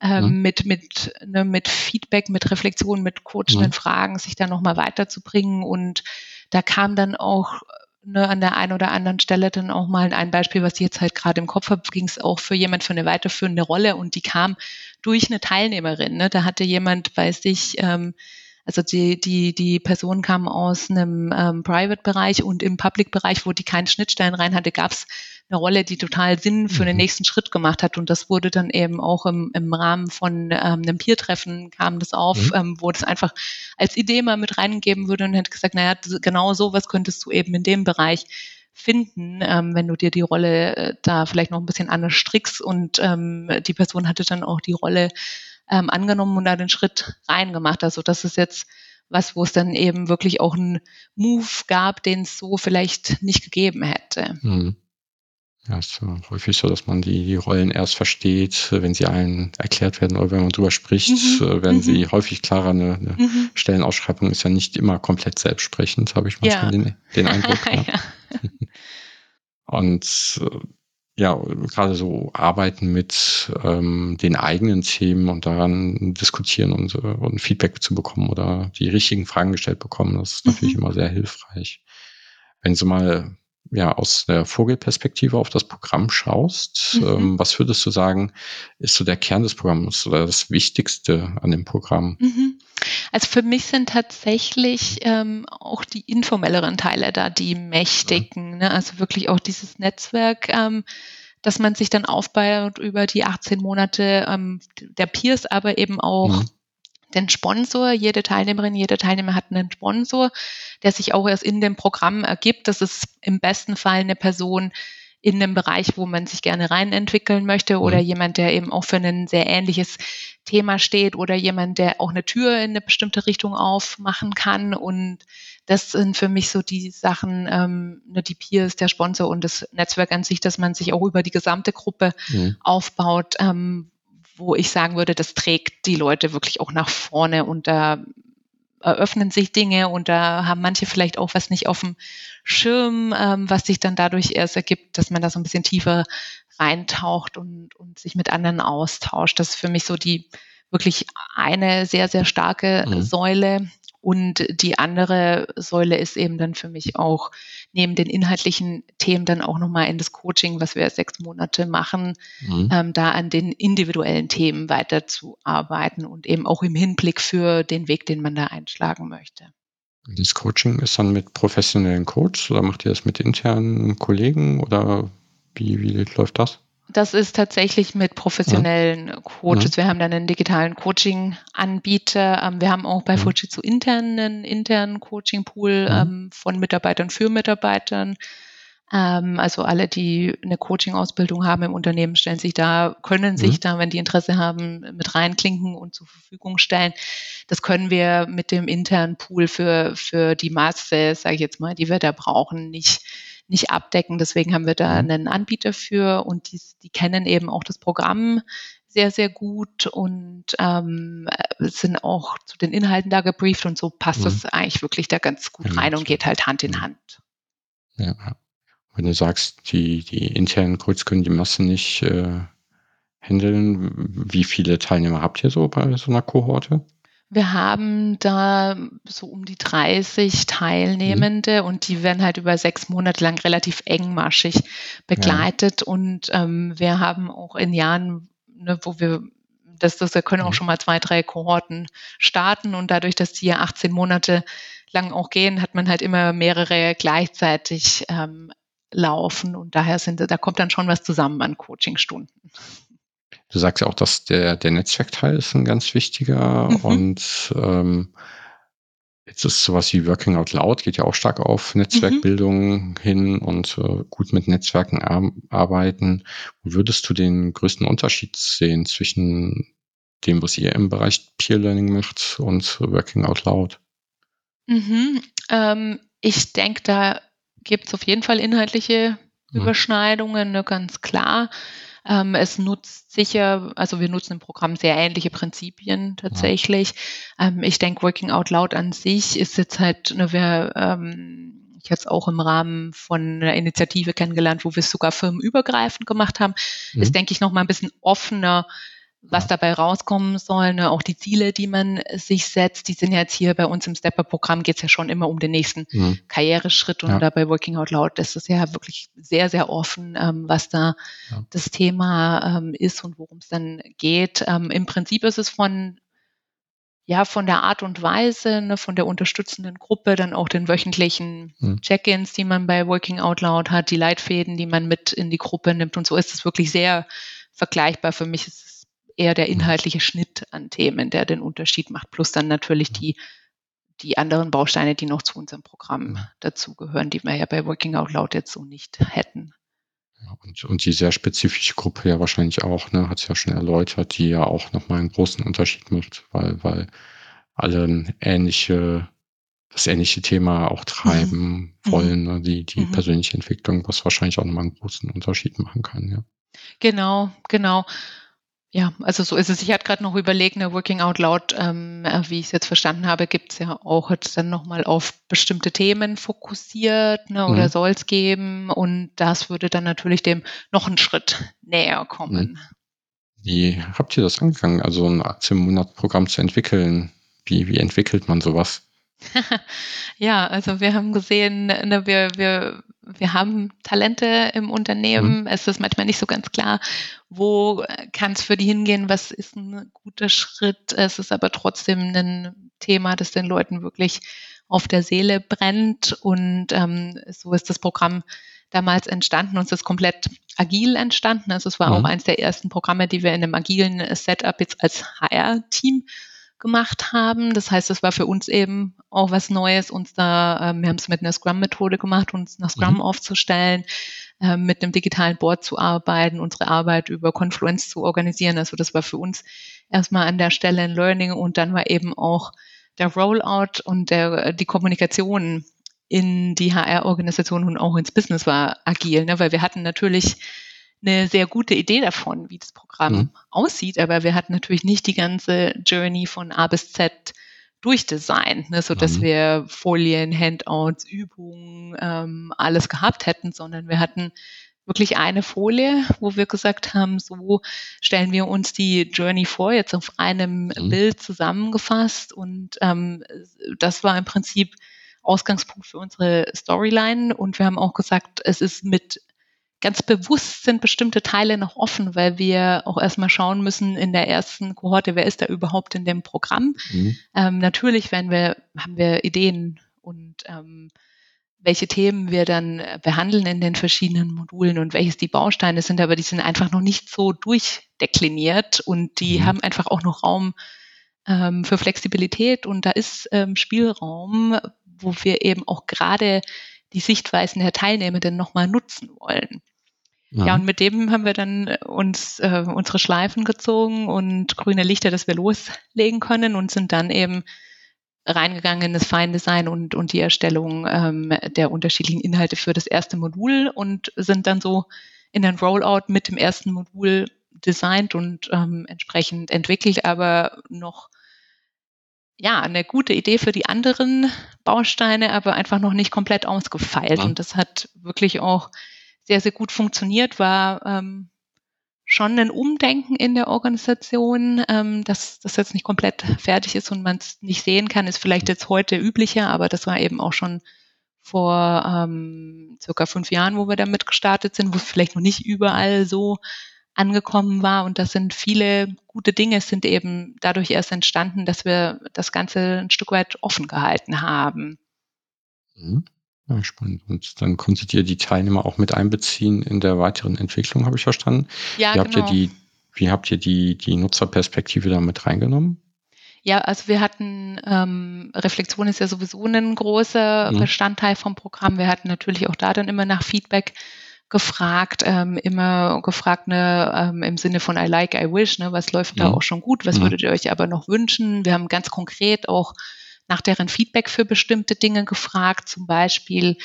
ähm, mhm. mit, mit, ne, mit Feedback, mit Reflexion, mit coachenden mhm. Fragen, sich da nochmal weiterzubringen. Und da kam dann auch ne, an der einen oder anderen Stelle dann auch mal ein Beispiel, was ich jetzt halt gerade im Kopf habe, ging es auch für jemand für eine weiterführende Rolle und die kam durch eine Teilnehmerin. Ne? Da hatte jemand bei sich ähm, also die, die, die Person kam aus einem ähm, Private-Bereich und im Public-Bereich, wo die keine Schnittstellen rein hatte, gab es eine Rolle, die total Sinn für den mhm. nächsten Schritt gemacht hat. Und das wurde dann eben auch im, im Rahmen von ähm, einem Peer-Treffen kam das auf, mhm. ähm, wo das einfach als Idee mal mit reingegeben würde und hätte gesagt, naja, genau sowas könntest du eben in dem Bereich finden, ähm, wenn du dir die Rolle äh, da vielleicht noch ein bisschen anders strickst. Und ähm, die Person hatte dann auch die Rolle ähm, angenommen und da den Schritt reingemacht. Also das ist jetzt was, wo es dann eben wirklich auch einen Move gab, den es so vielleicht nicht gegeben hätte. Mhm. Ja, es ist häufig so, dass man die, Rollen erst versteht, wenn sie allen erklärt werden oder wenn man drüber spricht, mhm. Äh, werden mhm. sie häufig klarer. Eine, eine mhm. Stellenausschreibung ist ja nicht immer komplett selbstsprechend, habe ich manchmal ja. den, den Eindruck. ja. Und äh, ja, gerade so arbeiten mit ähm, den eigenen Themen und daran diskutieren und, äh, und Feedback zu bekommen oder die richtigen Fragen gestellt bekommen, das ist natürlich mhm. immer sehr hilfreich. Wenn du mal ja aus der Vogelperspektive auf das Programm schaust, mhm. ähm, was würdest du sagen, ist so der Kern des Programms oder das Wichtigste an dem Programm? Mhm. Also für mich sind tatsächlich ähm, auch die informelleren Teile da die mächtigen. Ne? Also wirklich auch dieses Netzwerk, ähm, dass man sich dann aufbaut über die 18 Monate ähm, der Peers, aber eben auch mhm. Den Sponsor. Jede Teilnehmerin, jeder Teilnehmer hat einen Sponsor, der sich auch erst in dem Programm ergibt. Das ist im besten Fall eine Person, in einem Bereich, wo man sich gerne rein entwickeln möchte oder mhm. jemand, der eben auch für ein sehr ähnliches Thema steht oder jemand, der auch eine Tür in eine bestimmte Richtung aufmachen kann. Und das sind für mich so die Sachen, ähm, ne, die Peers, der Sponsor und das Netzwerk an sich, dass man sich auch über die gesamte Gruppe mhm. aufbaut, ähm, wo ich sagen würde, das trägt die Leute wirklich auch nach vorne und da eröffnen sich Dinge und da haben manche vielleicht auch was nicht auf dem Schirm, ähm, was sich dann dadurch erst ergibt, dass man da so ein bisschen tiefer reintaucht und, und sich mit anderen austauscht. Das ist für mich so die wirklich eine sehr, sehr starke mhm. Säule. Und die andere Säule ist eben dann für mich auch neben den inhaltlichen Themen dann auch nochmal in das Coaching, was wir sechs Monate machen, mhm. ähm, da an den individuellen Themen weiterzuarbeiten und eben auch im Hinblick für den Weg, den man da einschlagen möchte. Das Coaching ist dann mit professionellen Coaches oder macht ihr das mit internen Kollegen oder wie, wie läuft das? Das ist tatsächlich mit professionellen ja. Coaches. Wir haben dann einen digitalen Coaching-Anbieter. Ähm, wir haben auch bei ja. Fujitsu intern einen internen Coaching-Pool. Ähm, von Mitarbeitern für Mitarbeitern. Ähm, also alle, die eine Coaching-Ausbildung haben im Unternehmen, stellen sich da, können sich da, wenn die Interesse haben, mit reinklinken und zur Verfügung stellen. Das können wir mit dem internen Pool für, für die Masse, sage ich jetzt mal, die wir da brauchen, nicht nicht abdecken. Deswegen haben wir da mhm. einen Anbieter für und die, die kennen eben auch das Programm sehr, sehr gut und ähm, sind auch zu den Inhalten da gebrieft und so passt mhm. das eigentlich wirklich da ganz gut rein und geht halt Hand in mhm. Hand. Ja, wenn du sagst, die, die internen Codes können die Masse nicht äh, handeln, wie viele Teilnehmer habt ihr so bei so einer Kohorte? Wir haben da so um die 30 Teilnehmende mhm. und die werden halt über sechs Monate lang relativ engmaschig begleitet. Ja. Und ähm, wir haben auch in Jahren, ne, wo wir das, das da können auch mhm. schon mal zwei, drei Kohorten starten und dadurch, dass die ja 18 Monate lang auch gehen, hat man halt immer mehrere gleichzeitig ähm, laufen und daher sind, da kommt dann schon was zusammen an Coachingstunden. Du sagst ja auch, dass der, der Netzwerkteil ist ein ganz wichtiger mhm. und ähm, jetzt ist sowas wie Working Out Loud, geht ja auch stark auf Netzwerkbildung mhm. hin und äh, gut mit Netzwerken ar arbeiten. Wo würdest du den größten Unterschied sehen zwischen dem, was ihr im Bereich Peer Learning macht und Working Out Loud? Mhm. Ähm, ich denke, da gibt es auf jeden Fall inhaltliche mhm. Überschneidungen, ne, ganz klar. Ähm, es nutzt sicher, also wir nutzen im Programm sehr ähnliche Prinzipien tatsächlich. Ja. Ähm, ich denke, Working Out Loud an sich ist jetzt halt, ne, wir, ähm, ich es auch im Rahmen von einer Initiative kennengelernt, wo wir es sogar firmenübergreifend gemacht haben, mhm. ist, denke ich, noch mal ein bisschen offener was dabei rauskommen soll, ne, auch die Ziele, die man sich setzt, die sind jetzt hier bei uns im Stepper-Programm geht es ja schon immer um den nächsten mhm. Karriereschritt und ja. dabei Working Out Loud das ist ja wirklich sehr, sehr offen, ähm, was da ja. das Thema ähm, ist und worum es dann geht. Ähm, Im Prinzip ist es von ja, von der Art und Weise, ne, von der unterstützenden Gruppe, dann auch den wöchentlichen mhm. Check-ins, die man bei Working Out Loud hat, die Leitfäden, die man mit in die Gruppe nimmt und so ist es wirklich sehr vergleichbar. Für mich ist es eher der inhaltliche Schnitt an Themen, der den Unterschied macht, plus dann natürlich die, die anderen Bausteine, die noch zu unserem Programm dazugehören, die wir ja bei Working Out Loud jetzt so nicht hätten. Und, und die sehr spezifische Gruppe ja wahrscheinlich auch, ne, hat es ja schon erläutert, die ja auch nochmal einen großen Unterschied macht, weil, weil alle ähnliche, das ähnliche Thema auch treiben mhm. wollen, ne, die, die mhm. persönliche Entwicklung, was wahrscheinlich auch nochmal einen großen Unterschied machen kann, ja. Genau, genau. Ja, also so ist es. Ich hatte gerade noch überlegt, eine Working Out Loud, ähm, äh, wie ich es jetzt verstanden habe, gibt es ja auch jetzt dann nochmal auf bestimmte Themen fokussiert ne, oder mhm. soll es geben. Und das würde dann natürlich dem noch einen Schritt näher kommen. Mhm. Wie habt ihr das angegangen, also ein 18-Monat-Programm zu entwickeln? Wie, wie entwickelt man sowas? ja, also wir haben gesehen, ne, wir, wir, wir haben Talente im Unternehmen. Mhm. Es ist manchmal nicht so ganz klar, wo kann es für die hingehen, was ist ein guter Schritt. Es ist aber trotzdem ein Thema, das den Leuten wirklich auf der Seele brennt. Und ähm, so ist das Programm damals entstanden und es ist komplett agil entstanden. Also es war mhm. auch eines der ersten Programme, die wir in einem agilen Setup jetzt als HR-Team gemacht haben. Das heißt, es war für uns eben auch was Neues, uns da, ähm, wir haben es mit einer Scrum-Methode gemacht, uns nach Scrum mhm. aufzustellen, äh, mit einem digitalen Board zu arbeiten, unsere Arbeit über Confluence zu organisieren. Also das war für uns erstmal an der Stelle ein Learning und dann war eben auch der Rollout und der, die Kommunikation in die HR-Organisation und auch ins Business war agil, ne? weil wir hatten natürlich eine sehr gute Idee davon, wie das Programm mhm. aussieht, aber wir hatten natürlich nicht die ganze Journey von A bis Z durchdesignt, ne, so dass mhm. wir Folien, Handouts, Übungen, ähm, alles gehabt hätten, sondern wir hatten wirklich eine Folie, wo wir gesagt haben, so stellen wir uns die Journey vor, jetzt auf einem mhm. Bild zusammengefasst. Und ähm, das war im Prinzip Ausgangspunkt für unsere Storyline. Und wir haben auch gesagt, es ist mit ganz bewusst sind bestimmte Teile noch offen, weil wir auch erstmal schauen müssen in der ersten Kohorte, wer ist da überhaupt in dem Programm. Mhm. Ähm, natürlich werden wir, haben wir Ideen und ähm, welche Themen wir dann behandeln in den verschiedenen Modulen und welches die Bausteine sind, aber die sind einfach noch nicht so durchdekliniert und die mhm. haben einfach auch noch Raum ähm, für Flexibilität und da ist ähm, Spielraum, wo wir eben auch gerade die Sichtweisen der Teilnehmenden nochmal nutzen wollen. Ja. ja, und mit dem haben wir dann uns äh, unsere Schleifen gezogen und grüne Lichter, dass wir loslegen können und sind dann eben reingegangen in das Feindesign und, und die Erstellung ähm, der unterschiedlichen Inhalte für das erste Modul und sind dann so in den Rollout mit dem ersten Modul designt und ähm, entsprechend entwickelt, aber noch ja, eine gute Idee für die anderen Bausteine, aber einfach noch nicht komplett ausgefeilt. Ja. Und das hat wirklich auch sehr, sehr gut funktioniert, war ähm, schon ein Umdenken in der Organisation, ähm, dass das jetzt nicht komplett fertig ist und man es nicht sehen kann, ist vielleicht jetzt heute üblicher, aber das war eben auch schon vor ähm, circa fünf Jahren, wo wir damit gestartet sind, wo es vielleicht noch nicht überall so angekommen war. Und das sind viele gute Dinge, sind eben dadurch erst entstanden, dass wir das Ganze ein Stück weit offen gehalten haben. Mhm. Ja, spannend. Und dann konntet ihr die Teilnehmer auch mit einbeziehen in der weiteren Entwicklung, habe ich verstanden. Ja, wie habt genau. ihr die, wie habt ihr die, die Nutzerperspektive da mit reingenommen? Ja, also wir hatten, ähm, Reflexion ist ja sowieso ein großer mhm. Bestandteil vom Programm. Wir hatten natürlich auch da dann immer nach Feedback gefragt, ähm, immer gefragt ne, ähm, im Sinne von I like, I wish, ne, was läuft ja. da auch schon gut, was ja. würdet ihr euch aber noch wünschen? Wir haben ganz konkret auch nach deren Feedback für bestimmte Dinge gefragt, zum Beispiel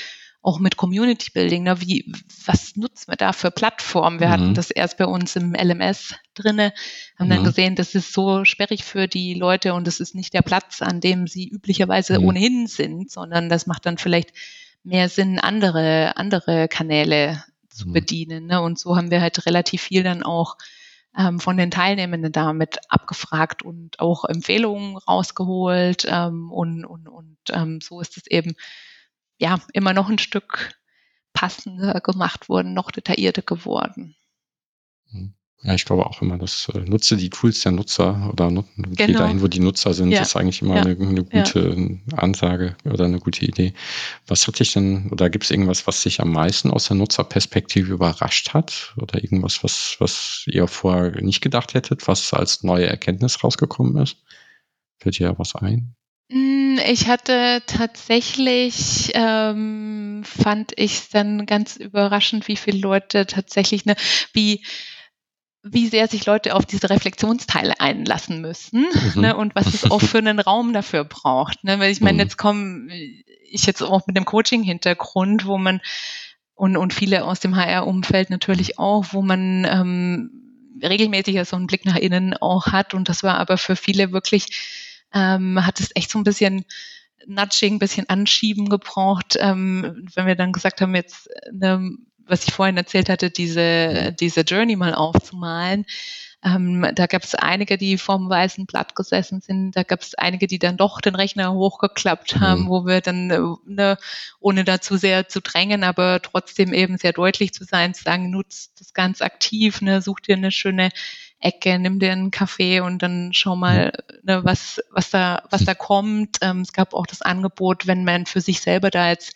auch mit Community Building, ne, wie, was nutzen wir da für Plattformen? Wir mhm. hatten das erst bei uns im LMS drinne, haben mhm. dann gesehen, das ist so sperrig für die Leute und es ist nicht der Platz, an dem sie üblicherweise mhm. ohnehin sind, sondern das macht dann vielleicht mehr Sinn, andere, andere Kanäle zu mhm. bedienen. Ne? Und so haben wir halt relativ viel dann auch ähm, von den Teilnehmenden damit abgefragt und auch Empfehlungen rausgeholt. Ähm, und und, und ähm, so ist es eben ja immer noch ein Stück passender gemacht worden, noch detaillierter geworden. Mhm. Ja, ich glaube auch immer, dass äh, nutze die Tools der Nutzer oder nu genau. geh dahin, wo die Nutzer sind, ja. ist eigentlich immer ja. eine, eine, gute ja. Ansage oder eine gute Idee. Was hat dich denn, oder gibt es irgendwas, was dich am meisten aus der Nutzerperspektive überrascht hat? Oder irgendwas, was, was ihr vorher nicht gedacht hättet, was als neue Erkenntnis rausgekommen ist? Fällt dir ja was ein? Hm, ich hatte tatsächlich, ähm, fand ich es dann ganz überraschend, wie viele Leute tatsächlich, ne, wie wie sehr sich Leute auf diese Reflexionsteile einlassen müssen mhm. ne, und was es auch für einen Raum dafür braucht. Ne? Weil ich meine, mhm. jetzt komme ich jetzt auch mit dem Coaching-Hintergrund, wo man und, und viele aus dem HR-Umfeld natürlich auch, wo man ähm, regelmäßig so einen Blick nach innen auch hat. Und das war aber für viele wirklich, ähm, hat es echt so ein bisschen Nudging, ein bisschen Anschieben gebraucht, ähm, wenn wir dann gesagt haben, jetzt eine was ich vorhin erzählt hatte, diese, diese Journey mal aufzumalen. Ähm, da gab es einige, die vorm weißen Blatt gesessen sind. Da gab es einige, die dann doch den Rechner hochgeklappt haben, mhm. wo wir dann, äh, ne, ohne dazu sehr zu drängen, aber trotzdem eben sehr deutlich zu sein, zu sagen, nutzt das ganz aktiv, ne, such dir eine schöne Ecke, nimm dir einen Kaffee und dann schau mal, ne, was, was da, was da kommt. Ähm, es gab auch das Angebot, wenn man für sich selber da jetzt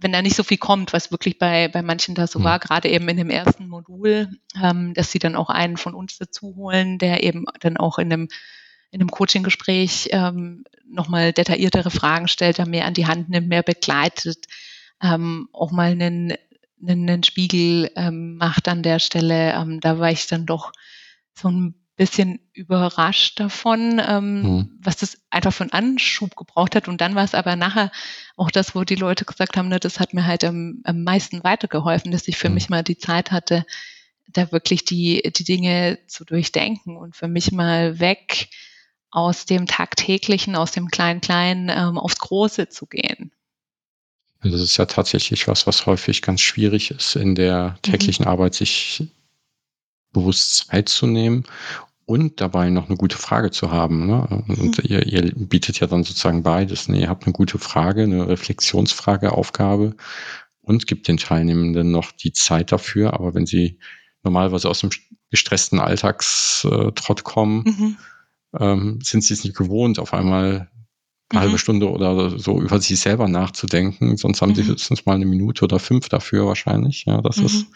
wenn da nicht so viel kommt, was wirklich bei, bei manchen da so mhm. war, gerade eben in dem ersten Modul, ähm, dass sie dann auch einen von uns dazu holen, der eben dann auch in einem, in einem Coaching-Gespräch ähm, nochmal detailliertere Fragen stellt, da mehr an die Hand nimmt, mehr begleitet, ähm, auch mal einen, einen, einen Spiegel ähm, macht an der Stelle. Ähm, da war ich dann doch so ein bisschen überrascht davon, ähm, mhm. was das einfach für einen Anschub gebraucht hat. Und dann war es aber nachher auch das, wo die Leute gesagt haben, ne, das hat mir halt am, am meisten weitergeholfen, dass ich für mhm. mich mal die Zeit hatte, da wirklich die, die Dinge zu durchdenken und für mich mal weg aus dem Tagtäglichen, aus dem Klein-Klein ähm, aufs Große zu gehen. Das ist ja tatsächlich was, was häufig ganz schwierig ist in der mhm. täglichen mhm. Arbeit, sich bewusst Zeit zu nehmen und dabei noch eine gute Frage zu haben. Ne? Und mhm. ihr, ihr bietet ja dann sozusagen beides. Ne? Ihr habt eine gute Frage, eine Reflexionsfrage, Aufgabe und gibt den Teilnehmenden noch die Zeit dafür. Aber wenn sie normalerweise aus dem gestressten Alltagstrott kommen, mhm. ähm, sind sie es nicht gewohnt, auf einmal eine mhm. halbe Stunde oder so über sich selber nachzudenken. Sonst haben mhm. sie höchstens mal eine Minute oder fünf dafür wahrscheinlich. Ja, das ist mhm.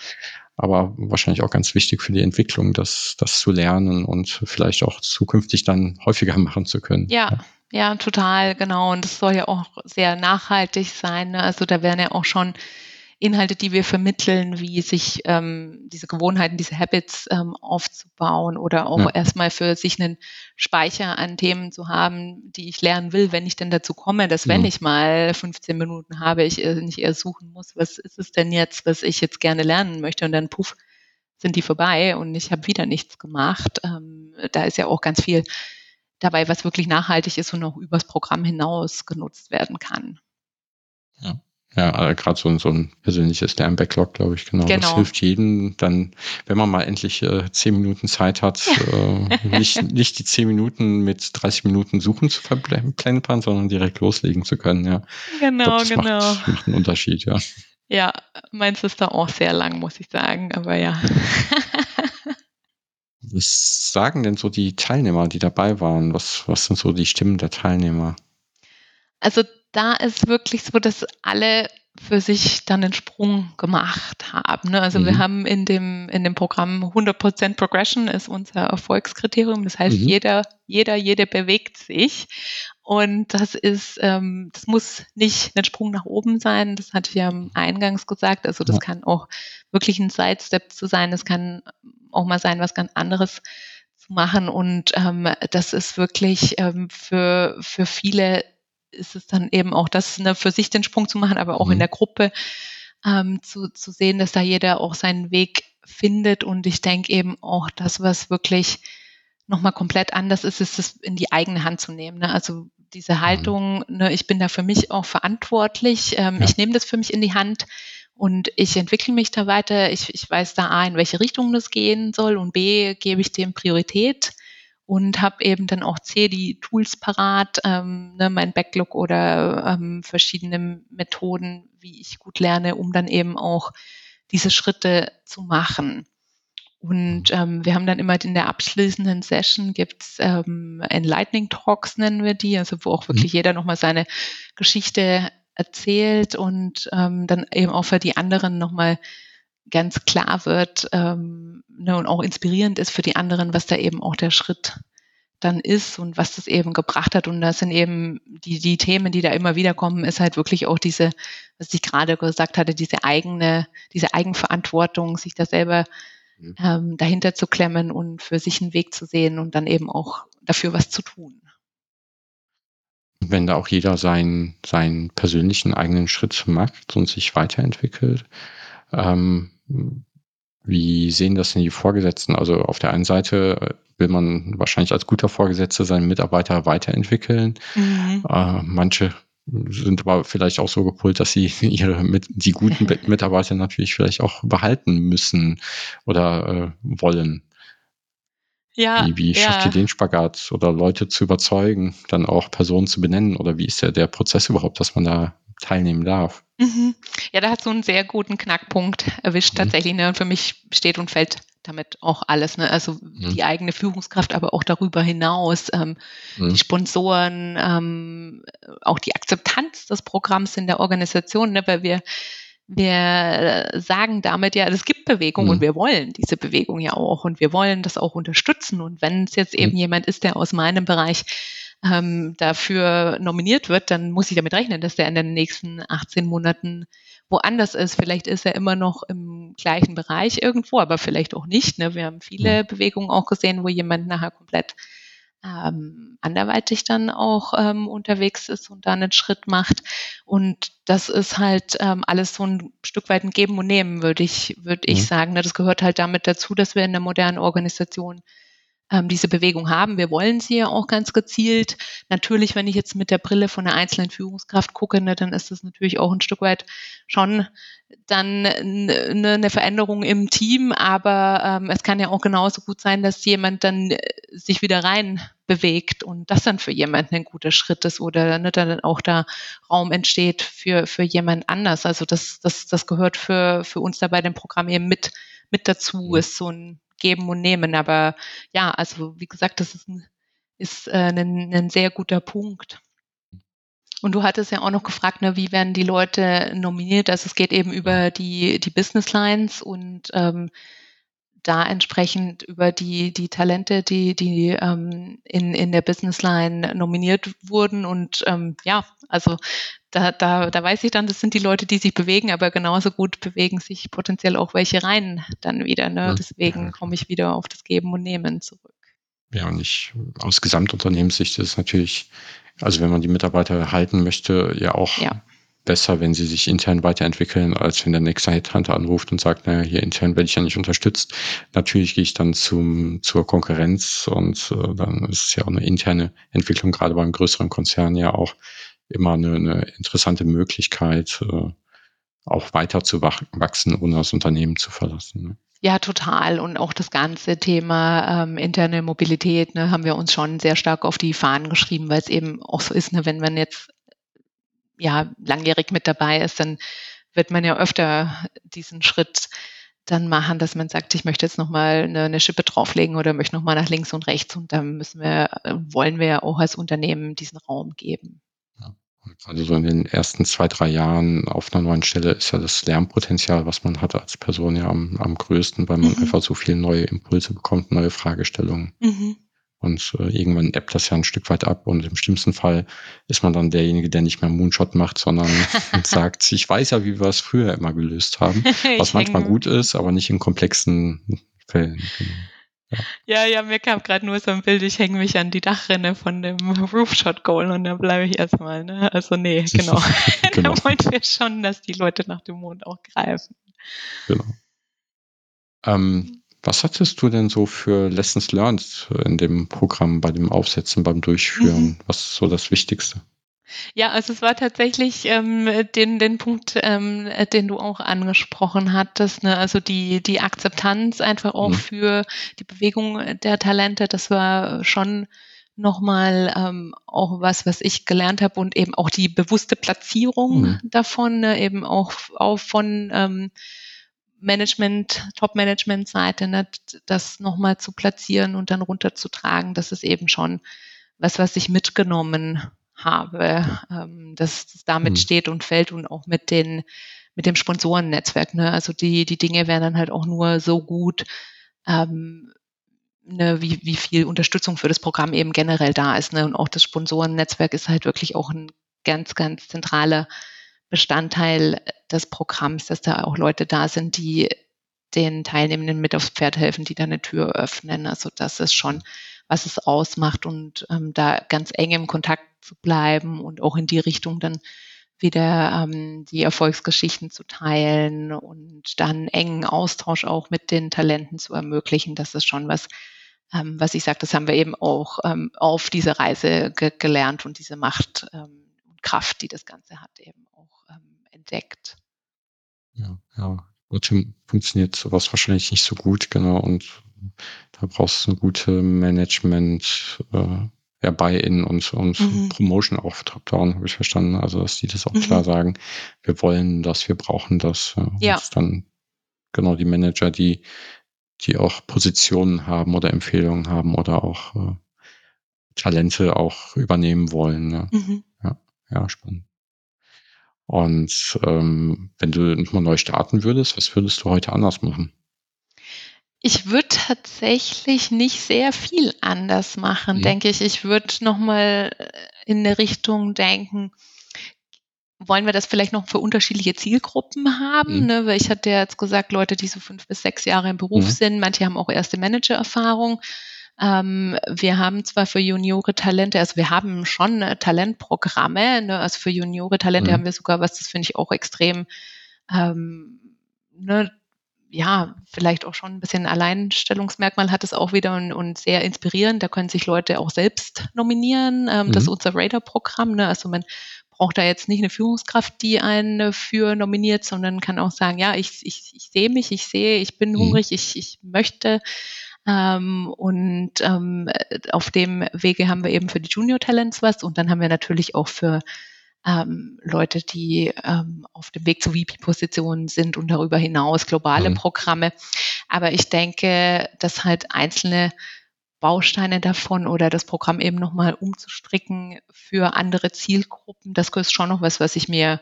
Aber wahrscheinlich auch ganz wichtig für die Entwicklung, das, das zu lernen und vielleicht auch zukünftig dann häufiger machen zu können. Ja. ja. Ja, total, genau. Und es soll ja auch sehr nachhaltig sein. Ne? Also da werden ja auch schon Inhalte, die wir vermitteln, wie sich ähm, diese Gewohnheiten, diese Habits ähm, aufzubauen oder auch ja. erstmal für sich einen Speicher an Themen zu haben, die ich lernen will, wenn ich denn dazu komme, dass wenn ich mal 15 Minuten habe, ich äh, nicht eher suchen muss, was ist es denn jetzt, was ich jetzt gerne lernen möchte und dann puff, sind die vorbei und ich habe wieder nichts gemacht. Ähm, da ist ja auch ganz viel dabei, was wirklich nachhaltig ist und auch übers Programm hinaus genutzt werden kann. Ja. Ja, äh, gerade so, so ein persönliches Lernbacklog, glaube ich, genau. genau. Das hilft jedem dann, wenn man mal endlich äh, zehn Minuten Zeit hat, äh, nicht, nicht die zehn Minuten mit 30 Minuten Suchen zu verplempern, sondern direkt loslegen zu können, ja. Genau, glaub, das genau. Macht, macht einen Unterschied, ja. Ja, meins ist da auch sehr lang, muss ich sagen, aber ja. Was sagen denn so die Teilnehmer, die dabei waren? Was, was sind so die Stimmen der Teilnehmer? Also da ist wirklich so, dass alle für sich dann einen Sprung gemacht haben. Ne? Also mhm. wir haben in dem, in dem Programm 100% Progression ist unser Erfolgskriterium. Das heißt, mhm. jeder, jeder, jede bewegt sich. Und das ist, ähm, das muss nicht ein Sprung nach oben sein. Das hatte ich ja eingangs gesagt. Also das ja. kann auch wirklich ein Sidestep zu sein. Das kann auch mal sein, was ganz anderes zu machen. Und ähm, das ist wirklich ähm, für, für viele ist es dann eben auch das, ne, für sich den Sprung zu machen, aber auch mhm. in der Gruppe ähm, zu, zu sehen, dass da jeder auch seinen Weg findet. Und ich denke eben auch, das, was wirklich nochmal komplett anders ist, ist es in die eigene Hand zu nehmen. Ne? Also diese mhm. Haltung, ne, ich bin da für mich auch verantwortlich, ähm, ja. ich nehme das für mich in die Hand und ich entwickle mich da weiter. Ich, ich weiß da A, in welche Richtung das gehen soll und B, gebe ich dem Priorität und habe eben dann auch C, die Tools parat, ähm, ne, mein Backlog oder ähm, verschiedene Methoden, wie ich gut lerne, um dann eben auch diese Schritte zu machen. Und ähm, wir haben dann immer in der abschließenden Session gibt's ähm, Enlightening Talks, nennen wir die, also wo auch wirklich mhm. jeder nochmal seine Geschichte erzählt und ähm, dann eben auch für die anderen nochmal ganz klar wird ähm, ne, und auch inspirierend ist für die anderen, was da eben auch der Schritt dann ist und was das eben gebracht hat. Und das sind eben die, die Themen, die da immer wieder kommen, ist halt wirklich auch diese, was ich gerade gesagt hatte, diese eigene, diese Eigenverantwortung, sich da selber mhm. ähm, dahinter zu klemmen und für sich einen Weg zu sehen und dann eben auch dafür was zu tun. Wenn da auch jeder seinen, seinen persönlichen eigenen Schritt macht und sich weiterentwickelt, ähm, wie sehen das denn die Vorgesetzten? Also auf der einen Seite will man wahrscheinlich als guter Vorgesetzter seinen Mitarbeiter weiterentwickeln. Mhm. Äh, manche sind aber vielleicht auch so gepult, dass sie ihre mit, die guten Mitarbeiter natürlich vielleicht auch behalten müssen oder äh, wollen. Ja, wie, wie schafft ja. ihr den Spagat oder Leute zu überzeugen, dann auch Personen zu benennen oder wie ist der, der Prozess überhaupt, dass man da teilnehmen darf? Mhm. Ja, da hat so einen sehr guten Knackpunkt erwischt mhm. tatsächlich. Ne? Und für mich steht und fällt damit auch alles. Ne? Also mhm. die eigene Führungskraft, aber auch darüber hinaus, ähm, mhm. die Sponsoren, ähm, auch die Akzeptanz des Programms in der Organisation, ne? weil wir wir sagen damit ja, es gibt Bewegung mhm. und wir wollen diese Bewegung ja auch und wir wollen das auch unterstützen. Und wenn es jetzt eben mhm. jemand ist, der aus meinem Bereich ähm, dafür nominiert wird, dann muss ich damit rechnen, dass der in den nächsten 18 Monaten woanders ist. Vielleicht ist er immer noch im gleichen Bereich irgendwo, aber vielleicht auch nicht. Ne? Wir haben viele Bewegungen auch gesehen, wo jemand nachher komplett ähm, anderweitig dann auch ähm, unterwegs ist und da einen Schritt macht. Und das ist halt ähm, alles so ein Stück weit ein Geben und Nehmen, würde ich, würde ich mhm. sagen. Ne? Das gehört halt damit dazu, dass wir in der modernen Organisation ähm, diese Bewegung haben. Wir wollen sie ja auch ganz gezielt. Natürlich, wenn ich jetzt mit der Brille von einer einzelnen Führungskraft gucke, ne, dann ist das natürlich auch ein Stück weit schon dann eine, eine Veränderung im Team, aber ähm, es kann ja auch genauso gut sein, dass jemand dann äh, sich wieder rein bewegt und das dann für jemanden ein guter Schritt ist oder ne, dann auch da Raum entsteht für, für jemand anders. Also das, das, das gehört für, für uns da bei dem Programm eben mit, mit dazu, ist so ein Geben und Nehmen. Aber ja, also wie gesagt, das ist ein, ist, äh, ein, ein sehr guter Punkt. Und du hattest ja auch noch gefragt, ne, wie werden die Leute nominiert? Also es geht eben über die, die Business Lines und ähm, da entsprechend über die, die Talente, die, die ähm, in, in der Business Line nominiert wurden. Und ähm, ja, also da, da, da weiß ich dann, das sind die Leute, die sich bewegen, aber genauso gut bewegen sich potenziell auch welche rein dann wieder. Ne? Deswegen komme ich wieder auf das Geben und Nehmen zurück. Ja, und ich, aus Gesamtunternehmenssicht ist es natürlich, also wenn man die Mitarbeiter halten möchte, ja auch ja. besser, wenn sie sich intern weiterentwickeln, als wenn der nächste Headhunter anruft und sagt, naja, hier intern werde ich ja nicht unterstützt. Natürlich gehe ich dann zum, zur Konkurrenz und äh, dann ist es ja auch eine interne Entwicklung, gerade beim größeren Konzern ja auch immer eine, eine interessante Möglichkeit, äh, auch weiter zu wachsen, ohne das Unternehmen zu verlassen. Ne? Ja, total. Und auch das ganze Thema ähm, interne Mobilität ne, haben wir uns schon sehr stark auf die Fahnen geschrieben, weil es eben auch so ist, ne, wenn man jetzt ja langjährig mit dabei ist, dann wird man ja öfter diesen Schritt dann machen, dass man sagt, ich möchte jetzt nochmal eine, eine Schippe drauflegen oder möchte nochmal nach links und rechts und dann müssen wir, wollen wir ja auch als Unternehmen diesen Raum geben. Also so in den ersten zwei, drei Jahren auf einer neuen Stelle ist ja das Lernpotenzial, was man hat als Person ja am, am größten, weil man mhm. einfach so viele neue Impulse bekommt, neue Fragestellungen. Mhm. Und äh, irgendwann ebbt das ja ein Stück weit ab und im schlimmsten Fall ist man dann derjenige, der nicht mehr Moonshot macht, sondern sagt, ich weiß ja, wie wir es früher immer gelöst haben, was manchmal gut ist, aber nicht in komplexen Fällen. Genau. Ja, ja, mir kam gerade nur so ein Bild, ich hänge mich an die Dachrinne von dem Roofshot Goal und dann bleibe ich erstmal, ne? Also nee, genau. genau. da wollen wir schon, dass die Leute nach dem Mond auch greifen. Genau. Ähm, was hattest du denn so für Lessons learned in dem Programm, bei dem Aufsetzen, beim Durchführen? Mhm. Was ist so das Wichtigste? Ja, also es war tatsächlich ähm, den, den Punkt, ähm, den du auch angesprochen hattest, ne? also die, die Akzeptanz einfach auch mhm. für die Bewegung der Talente, das war schon nochmal ähm, auch was, was ich gelernt habe und eben auch die bewusste Platzierung mhm. davon, ne? eben auch, auch von ähm, Management, Top-Management-Seite, ne? das nochmal zu platzieren und dann runterzutragen, das ist eben schon was, was ich mitgenommen habe, ähm, dass das damit mhm. steht und fällt und auch mit den mit dem Sponsorennetzwerk. Ne? Also die die Dinge werden dann halt auch nur so gut, ähm, ne, wie wie viel Unterstützung für das Programm eben generell da ist. Ne? Und auch das Sponsorennetzwerk ist halt wirklich auch ein ganz ganz zentraler Bestandteil des Programms, dass da auch Leute da sind, die den Teilnehmenden mit aufs Pferd helfen, die da eine Tür öffnen. Also das ist schon was es ausmacht und ähm, da ganz eng im Kontakt zu bleiben und auch in die Richtung dann wieder ähm, die Erfolgsgeschichten zu teilen und dann engen Austausch auch mit den Talenten zu ermöglichen. Das ist schon was, ähm, was ich sage, das haben wir eben auch ähm, auf dieser Reise ge gelernt und diese Macht ähm, und Kraft, die das Ganze hat, eben auch ähm, entdeckt. Ja, ja. Trotzdem funktioniert sowas wahrscheinlich nicht so gut, genau. Und da brauchst du eine gute Management, äh, ja, Buy-in und, und mhm. Promotion auch Top-Down, habe ich verstanden. Also, dass die das auch mhm. klar sagen, wir wollen das, wir brauchen das. Ja. Und dann genau die Manager, die, die auch Positionen haben oder Empfehlungen haben oder auch äh, Talente auch übernehmen wollen. Ne? Mhm. Ja, ja, spannend. Und ähm, wenn du nochmal neu starten würdest, was würdest du heute anders machen? Ich würde tatsächlich nicht sehr viel anders machen, mhm. denke ich. Ich würde nochmal äh, in eine Richtung denken, wollen wir das vielleicht noch für unterschiedliche Zielgruppen haben? Mhm. Ne? Weil ich hatte ja jetzt gesagt, Leute, die so fünf bis sechs Jahre im Beruf mhm. sind, manche haben auch erste Managererfahrung. Ähm, wir haben zwar für Juniore Talente, also wir haben schon äh, Talentprogramme, ne? also für Juniore Talente mhm. haben wir sogar was, das finde ich auch extrem ähm, ne, ja, vielleicht auch schon ein bisschen Alleinstellungsmerkmal hat es auch wieder und, und sehr inspirierend. Da können sich Leute auch selbst nominieren. Ähm, mhm. Das ist unser Radar-Programm. Ne? Also man braucht da jetzt nicht eine Führungskraft, die einen für nominiert, sondern kann auch sagen, ja, ich, ich, ich sehe mich, ich sehe, ich bin mhm. hungrig, ich, ich möchte. Ähm, und ähm, auf dem Wege haben wir eben für die Junior Talents was und dann haben wir natürlich auch für ähm, Leute, die ähm, auf dem Weg zu VP-Positionen sind und darüber hinaus globale mhm. Programme. Aber ich denke, dass halt einzelne Bausteine davon oder das Programm eben nochmal umzustricken für andere Zielgruppen, das ist schon noch was, was ich mir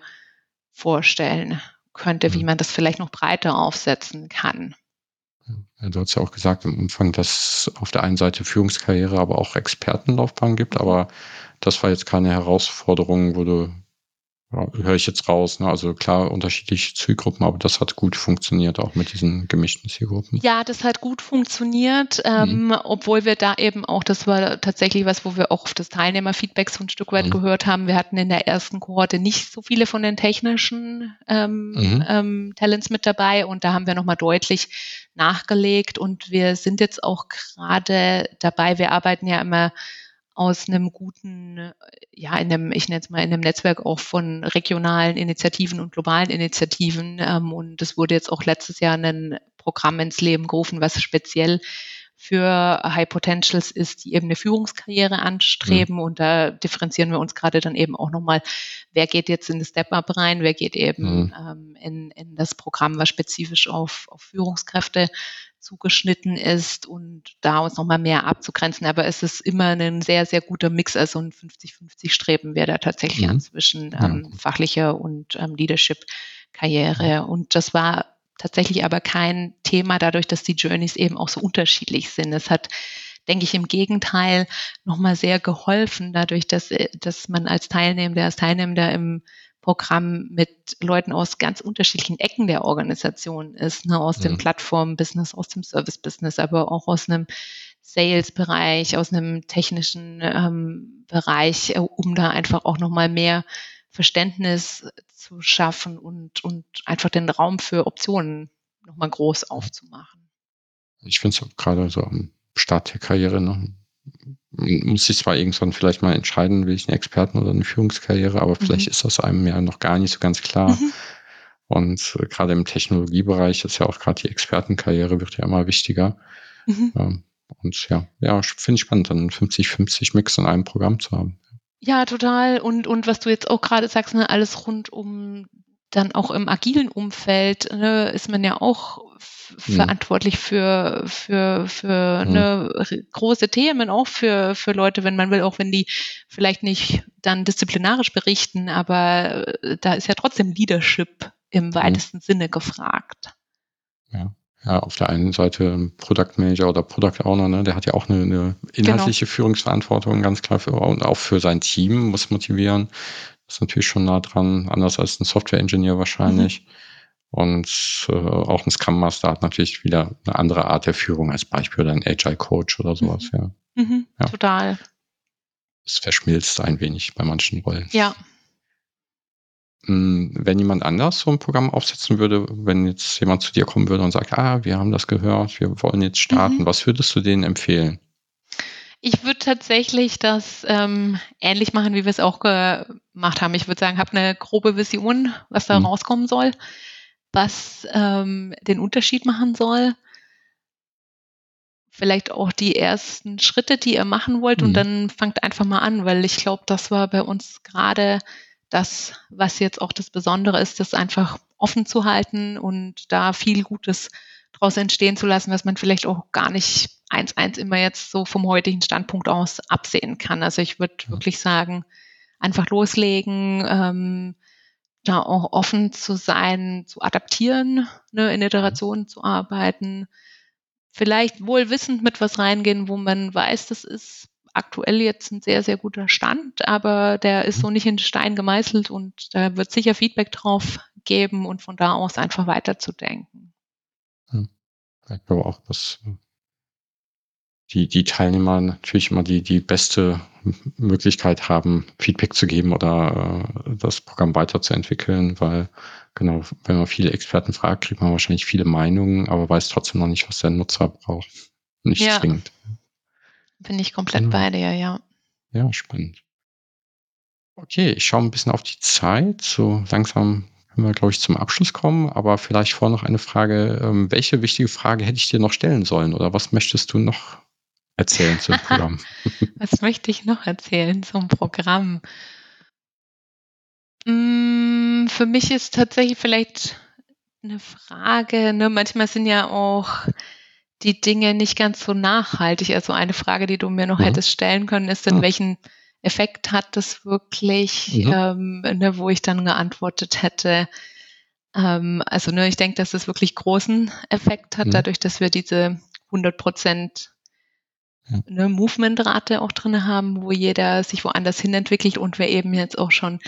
vorstellen könnte, wie mhm. man das vielleicht noch breiter aufsetzen kann. Ja, du hast ja auch gesagt im Umfang, dass auf der einen Seite Führungskarriere, aber auch Expertenlaufbahn gibt, aber das war jetzt keine Herausforderung, wo du ja, höre ich jetzt raus. Ne? Also klar, unterschiedliche Zielgruppen, aber das hat gut funktioniert, auch mit diesen gemischten Zielgruppen. Ja, das hat gut funktioniert, ähm, mhm. obwohl wir da eben auch, das war tatsächlich was, wo wir auch auf das Teilnehmerfeedback so ein Stück weit mhm. gehört haben. Wir hatten in der ersten Kohorte nicht so viele von den technischen ähm, mhm. ähm, Talents mit dabei und da haben wir nochmal deutlich nachgelegt und wir sind jetzt auch gerade dabei, wir arbeiten ja immer aus einem guten, ja, in einem, ich nenne es mal, in einem Netzwerk auch von regionalen Initiativen und globalen Initiativen. Ähm, und es wurde jetzt auch letztes Jahr ein Programm ins Leben gerufen, was speziell für High Potentials ist, die eben eine Führungskarriere anstreben. Mhm. Und da differenzieren wir uns gerade dann eben auch nochmal, wer geht jetzt in das Step-Up rein, wer geht eben mhm. ähm, in, in das Programm, was spezifisch auf, auf Führungskräfte zugeschnitten ist und da uns nochmal mehr abzugrenzen. Aber es ist immer ein sehr, sehr guter Mix. Also ein 50-50 Streben wir da tatsächlich mhm. zwischen ähm, fachlicher und ähm, Leadership-Karriere. Und das war tatsächlich aber kein Thema dadurch, dass die Journeys eben auch so unterschiedlich sind. Es hat denke ich, im Gegenteil nochmal sehr geholfen, dadurch, dass, äh, dass man als Teilnehmender, als Teilnehmender im Programm mit Leuten aus ganz unterschiedlichen Ecken der Organisation ist, ne, aus mhm. dem Plattform-Business, aus dem Service-Business, aber auch aus einem Sales-Bereich, aus einem technischen ähm, Bereich, äh, um da einfach auch nochmal mehr Verständnis zu schaffen und, und einfach den Raum für Optionen nochmal groß aufzumachen. Ich finde es gerade so am Start der Karriere noch muss sich zwar irgendwann vielleicht mal entscheiden, will ich einen Experten oder eine Führungskarriere, aber vielleicht mhm. ist das einem ja noch gar nicht so ganz klar. Mhm. Und äh, gerade im Technologiebereich ist ja auch gerade die Expertenkarriere wird ja immer wichtiger. Mhm. Ähm, und ja, ja, finde ich spannend, dann 50-50 Mix in einem Programm zu haben. Ja, total. Und, und was du jetzt auch gerade sagst, ne, alles rund um dann auch im agilen Umfeld ne, ist man ja auch mhm. verantwortlich für, für, für mhm. ne, große Themen, auch für, für Leute, wenn man will, auch wenn die vielleicht nicht dann disziplinarisch berichten, aber äh, da ist ja trotzdem Leadership im mhm. weitesten mhm. Sinne gefragt. Ja. Ja, auf der einen Seite Product Manager oder Product Owner, ne, der hat ja auch eine, eine inhaltliche genau. Führungsverantwortung, ganz klar, für, und auch für sein Team muss motivieren ist natürlich schon nah dran, anders als ein Software-Engineer wahrscheinlich. Mhm. Und äh, auch ein Scrum Master hat natürlich wieder eine andere Art der Führung als Beispiel oder ein Agile Coach oder sowas, mhm. ja. Mhm, ja. Total. Es verschmilzt ein wenig bei manchen Rollen. Ja. Hm, wenn jemand anders so ein Programm aufsetzen würde, wenn jetzt jemand zu dir kommen würde und sagt, ah, wir haben das gehört, wir wollen jetzt starten, mhm. was würdest du denen empfehlen? Ich würde tatsächlich das ähm, ähnlich machen, wie wir es auch gemacht haben. Ich würde sagen, habe eine grobe Vision, was da mhm. rauskommen soll, was ähm, den Unterschied machen soll. Vielleicht auch die ersten Schritte, die ihr machen wollt, mhm. und dann fangt einfach mal an, weil ich glaube, das war bei uns gerade das, was jetzt auch das Besondere ist, das einfach offen zu halten und da viel Gutes draus entstehen zu lassen, was man vielleicht auch gar nicht eins eins immer jetzt so vom heutigen Standpunkt aus absehen kann. Also ich würde ja. wirklich sagen, einfach loslegen, ähm, da auch offen zu sein, zu adaptieren, ne, in Iterationen zu arbeiten, vielleicht wohl wissend mit was reingehen, wo man weiß, das ist aktuell jetzt ein sehr, sehr guter Stand, aber der ist so nicht in Stein gemeißelt und da wird sicher Feedback drauf geben und von da aus einfach weiterzudenken. Ich glaube auch, dass die, die Teilnehmer natürlich immer die, die beste Möglichkeit haben, Feedback zu geben oder äh, das Programm weiterzuentwickeln, weil genau, wenn man viele Experten fragt, kriegt man wahrscheinlich viele Meinungen, aber weiß trotzdem noch nicht, was der Nutzer braucht. Nicht ja. zwingend. Bin ich komplett genau. bei dir, ja. Ja, spannend. Okay, ich schaue ein bisschen auf die Zeit. So langsam können wir, glaube ich, zum Abschluss kommen. Aber vielleicht vor noch eine Frage. Ähm, welche wichtige Frage hätte ich dir noch stellen sollen? Oder was möchtest du noch erzählen zum Programm? was möchte ich noch erzählen zum Programm? Mm, für mich ist tatsächlich vielleicht eine Frage, ne, manchmal sind ja auch die Dinge nicht ganz so nachhaltig. Also eine Frage, die du mir noch mhm. hättest stellen können, ist, in mhm. welchen Effekt hat das wirklich, mhm. ähm, ne, wo ich dann geantwortet hätte. Ähm, also ne, ich denke, dass es wirklich großen Effekt hat, mhm. dadurch, dass wir diese 100 Prozent ja. ne, Movement-Rate auch drin haben, wo jeder sich woanders hin entwickelt und wir eben jetzt auch schon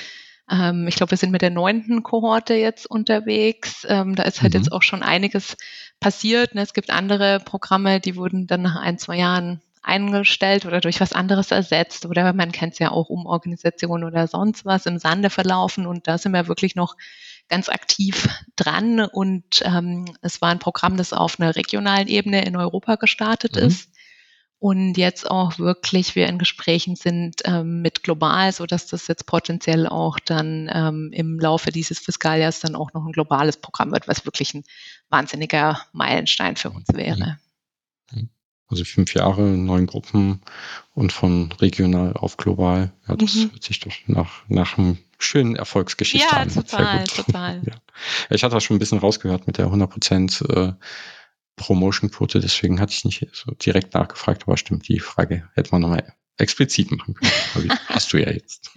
ähm, ich glaube, wir sind mit der neunten Kohorte jetzt unterwegs. Ähm, da ist halt mhm. jetzt auch schon einiges passiert. Ne? Es gibt andere Programme, die wurden dann nach ein, zwei Jahren eingestellt oder durch was anderes ersetzt oder man kennt es ja auch Umorganisation oder sonst was im Sande verlaufen und da sind wir wirklich noch ganz aktiv dran und ähm, es war ein Programm, das auf einer regionalen Ebene in Europa gestartet mhm. ist und jetzt auch wirklich wir in Gesprächen sind ähm, mit global, so dass das jetzt potenziell auch dann ähm, im Laufe dieses Fiskaljahrs dann auch noch ein globales Programm wird, was wirklich ein wahnsinniger Meilenstein für uns wäre. Mhm. Also fünf Jahre, neun Gruppen und von regional auf global. Ja, das mhm. hört sich doch nach, nach einem schönen Erfolgsgeschichte ja, an. Total, total. Ja. Ich hatte das schon ein bisschen rausgehört mit der 100 Prozent äh, Promotion-Quote, deswegen hatte ich nicht so direkt nachgefragt, aber stimmt, die Frage hätte man nochmal explizit machen können. hast du ja jetzt.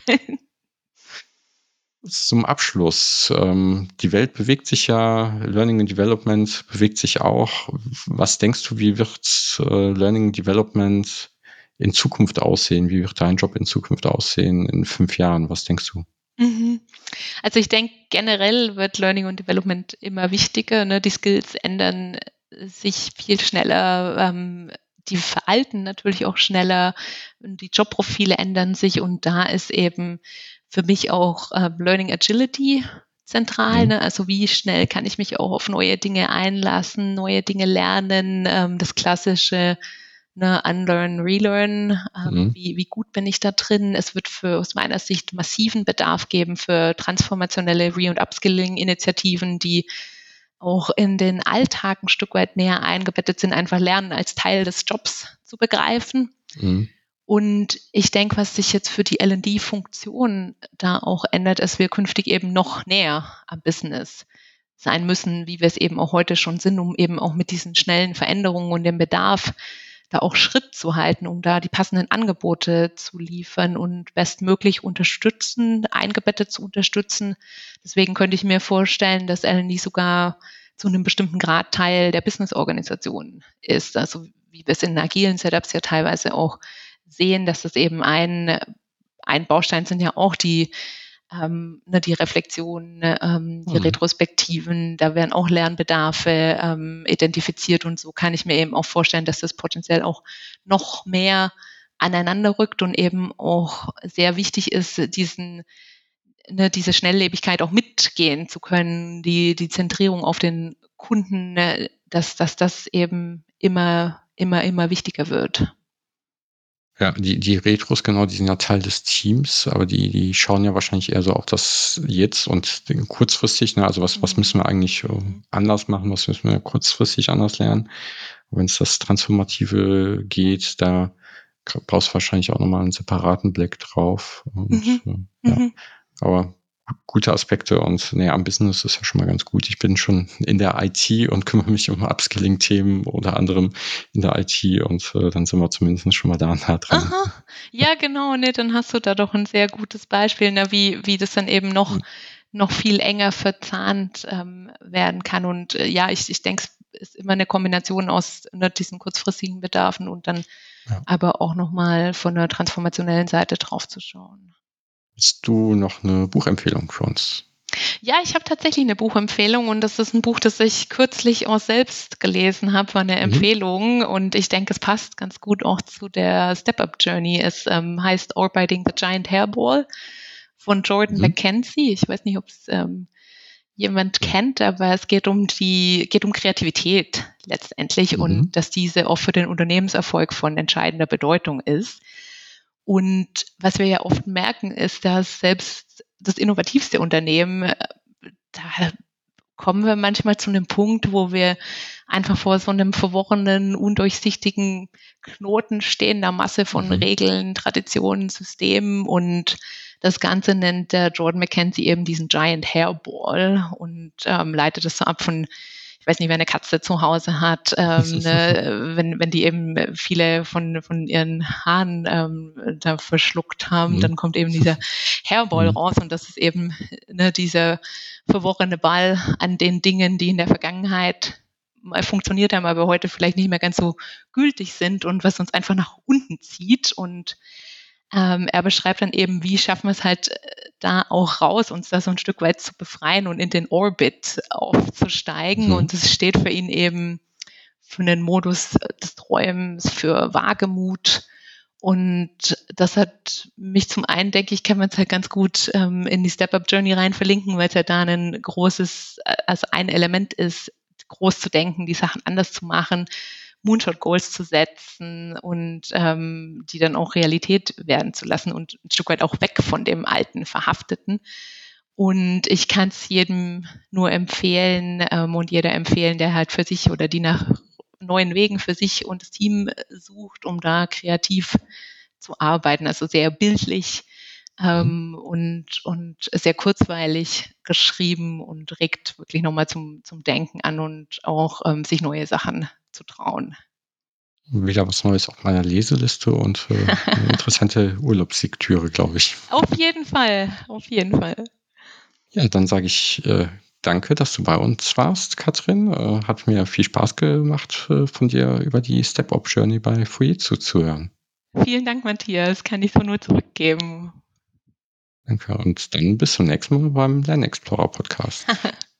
Zum Abschluss. Ähm, die Welt bewegt sich ja, Learning and Development bewegt sich auch. Was denkst du, wie wird äh, Learning and Development in Zukunft aussehen? Wie wird dein Job in Zukunft aussehen in fünf Jahren? Was denkst du? Mhm. Also ich denke, generell wird Learning und Development immer wichtiger. Ne? Die Skills ändern sich viel schneller, ähm, die veralten natürlich auch schneller, die Jobprofile ändern sich und da ist eben für mich auch äh, Learning Agility zentral. Mhm. Ne? Also wie schnell kann ich mich auch auf neue Dinge einlassen, neue Dinge lernen, ähm, das klassische ne, Unlearn, Relearn, ähm, mhm. wie, wie gut bin ich da drin. Es wird für aus meiner Sicht massiven Bedarf geben für transformationelle Re- und Upskilling-Initiativen, die auch in den Alltag ein Stück weit mehr eingebettet sind, einfach lernen als Teil des Jobs zu begreifen. Mhm. Und ich denke, was sich jetzt für die LD-Funktion da auch ändert, ist, wir künftig eben noch näher am Business sein müssen, wie wir es eben auch heute schon sind, um eben auch mit diesen schnellen Veränderungen und dem Bedarf da auch Schritt zu halten, um da die passenden Angebote zu liefern und bestmöglich unterstützen, eingebettet zu unterstützen. Deswegen könnte ich mir vorstellen, dass LND sogar zu einem bestimmten Grad Teil der Business-Organisation ist. Also wie wir es in agilen Setups ja teilweise auch sehen, dass das eben ein, ein Baustein sind ja auch die ähm, ne, die Reflexion, ne, ähm, die mhm. Retrospektiven, da werden auch Lernbedarfe ähm, identifiziert und so kann ich mir eben auch vorstellen, dass das potenziell auch noch mehr aneinander rückt und eben auch sehr wichtig ist, diesen ne, diese Schnelllebigkeit auch mitgehen zu können, die, die Zentrierung auf den Kunden, ne, dass, dass das eben immer, immer, immer wichtiger wird. Ja, die, die Retros, genau, die sind ja Teil des Teams, aber die, die schauen ja wahrscheinlich eher so auf das Jetzt und kurzfristig, ne, also was, was müssen wir eigentlich anders machen, was müssen wir kurzfristig anders lernen. Wenn es das Transformative geht, da brauchst du wahrscheinlich auch nochmal einen separaten Blick drauf. Und, mhm. Äh, ja. Mhm. Aber gute Aspekte und nee, am Business ist ja schon mal ganz gut. Ich bin schon in der IT und kümmere mich um Upskilling-Themen unter anderem in der IT und äh, dann sind wir zumindest schon mal da nah dran. Aha. Ja, genau, nee, dann hast du da doch ein sehr gutes Beispiel, ne, wie, wie das dann eben noch, mhm. noch viel enger verzahnt ähm, werden kann. Und äh, ja, ich, ich denke, es ist immer eine Kombination aus ne, diesen kurzfristigen Bedarfen und dann ja. aber auch nochmal von der transformationellen Seite drauf zu schauen. Hast du noch eine Buchempfehlung für uns? Ja, ich habe tatsächlich eine Buchempfehlung und das ist ein Buch, das ich kürzlich auch selbst gelesen habe, war eine mhm. Empfehlung und ich denke, es passt ganz gut auch zu der Step-Up Journey. Es ähm, heißt Orbiting the Giant Hairball von Jordan mhm. McKenzie. Ich weiß nicht, ob es ähm, jemand kennt, aber es geht um die, geht um Kreativität letztendlich mhm. und dass diese auch für den Unternehmenserfolg von entscheidender Bedeutung ist. Und was wir ja oft merken, ist, dass selbst das innovativste Unternehmen, äh, da kommen wir manchmal zu einem Punkt, wo wir einfach vor so einem verworrenen, undurchsichtigen Knoten stehen, der Masse von mhm. Regeln, Traditionen, Systemen und das Ganze nennt der Jordan McKenzie eben diesen Giant Hairball und ähm, leitet das so ab von ich weiß nicht, wer eine Katze zu Hause hat, ähm, ne, wenn, wenn die eben viele von, von ihren Haaren ähm, da verschluckt haben, mhm. dann kommt eben dieser Hairball mhm. raus und das ist eben ne, dieser verworrene Ball an den Dingen, die in der Vergangenheit mal funktioniert haben, aber heute vielleicht nicht mehr ganz so gültig sind und was uns einfach nach unten zieht und ähm, er beschreibt dann eben, wie schaffen wir es halt äh, da auch raus, uns da so ein Stück weit zu befreien und in den Orbit aufzusteigen. Mhm. Und es steht für ihn eben für den Modus des Träumens, für Wagemut. Und das hat mich zum einen, denke ich, kann man es halt ganz gut ähm, in die Step-Up-Journey rein verlinken, weil es ja da ein großes, äh, also ein Element ist, groß zu denken, die Sachen anders zu machen, Moonshot Goals zu setzen und ähm, die dann auch Realität werden zu lassen und ein Stück weit auch weg von dem alten Verhafteten. Und ich kann es jedem nur empfehlen ähm, und jeder empfehlen, der halt für sich oder die nach neuen Wegen für sich und das Team sucht, um da kreativ zu arbeiten. Also sehr bildlich ähm, mhm. und, und sehr kurzweilig geschrieben und regt wirklich nochmal zum, zum Denken an und auch ähm, sich neue Sachen zu trauen. Wieder was Neues auf meiner Leseliste und äh, eine interessante Urlaubslektüre, glaube ich. Auf jeden Fall, auf jeden Fall. Ja, dann sage ich äh, danke, dass du bei uns warst, Katrin. Äh, hat mir viel Spaß gemacht, äh, von dir über die Step-Up-Journey bei Fujitsu zu hören. Vielen Dank, Matthias. Kann ich so nur zurückgeben. Danke und dann bis zum nächsten Mal beim Lernexplorer Podcast.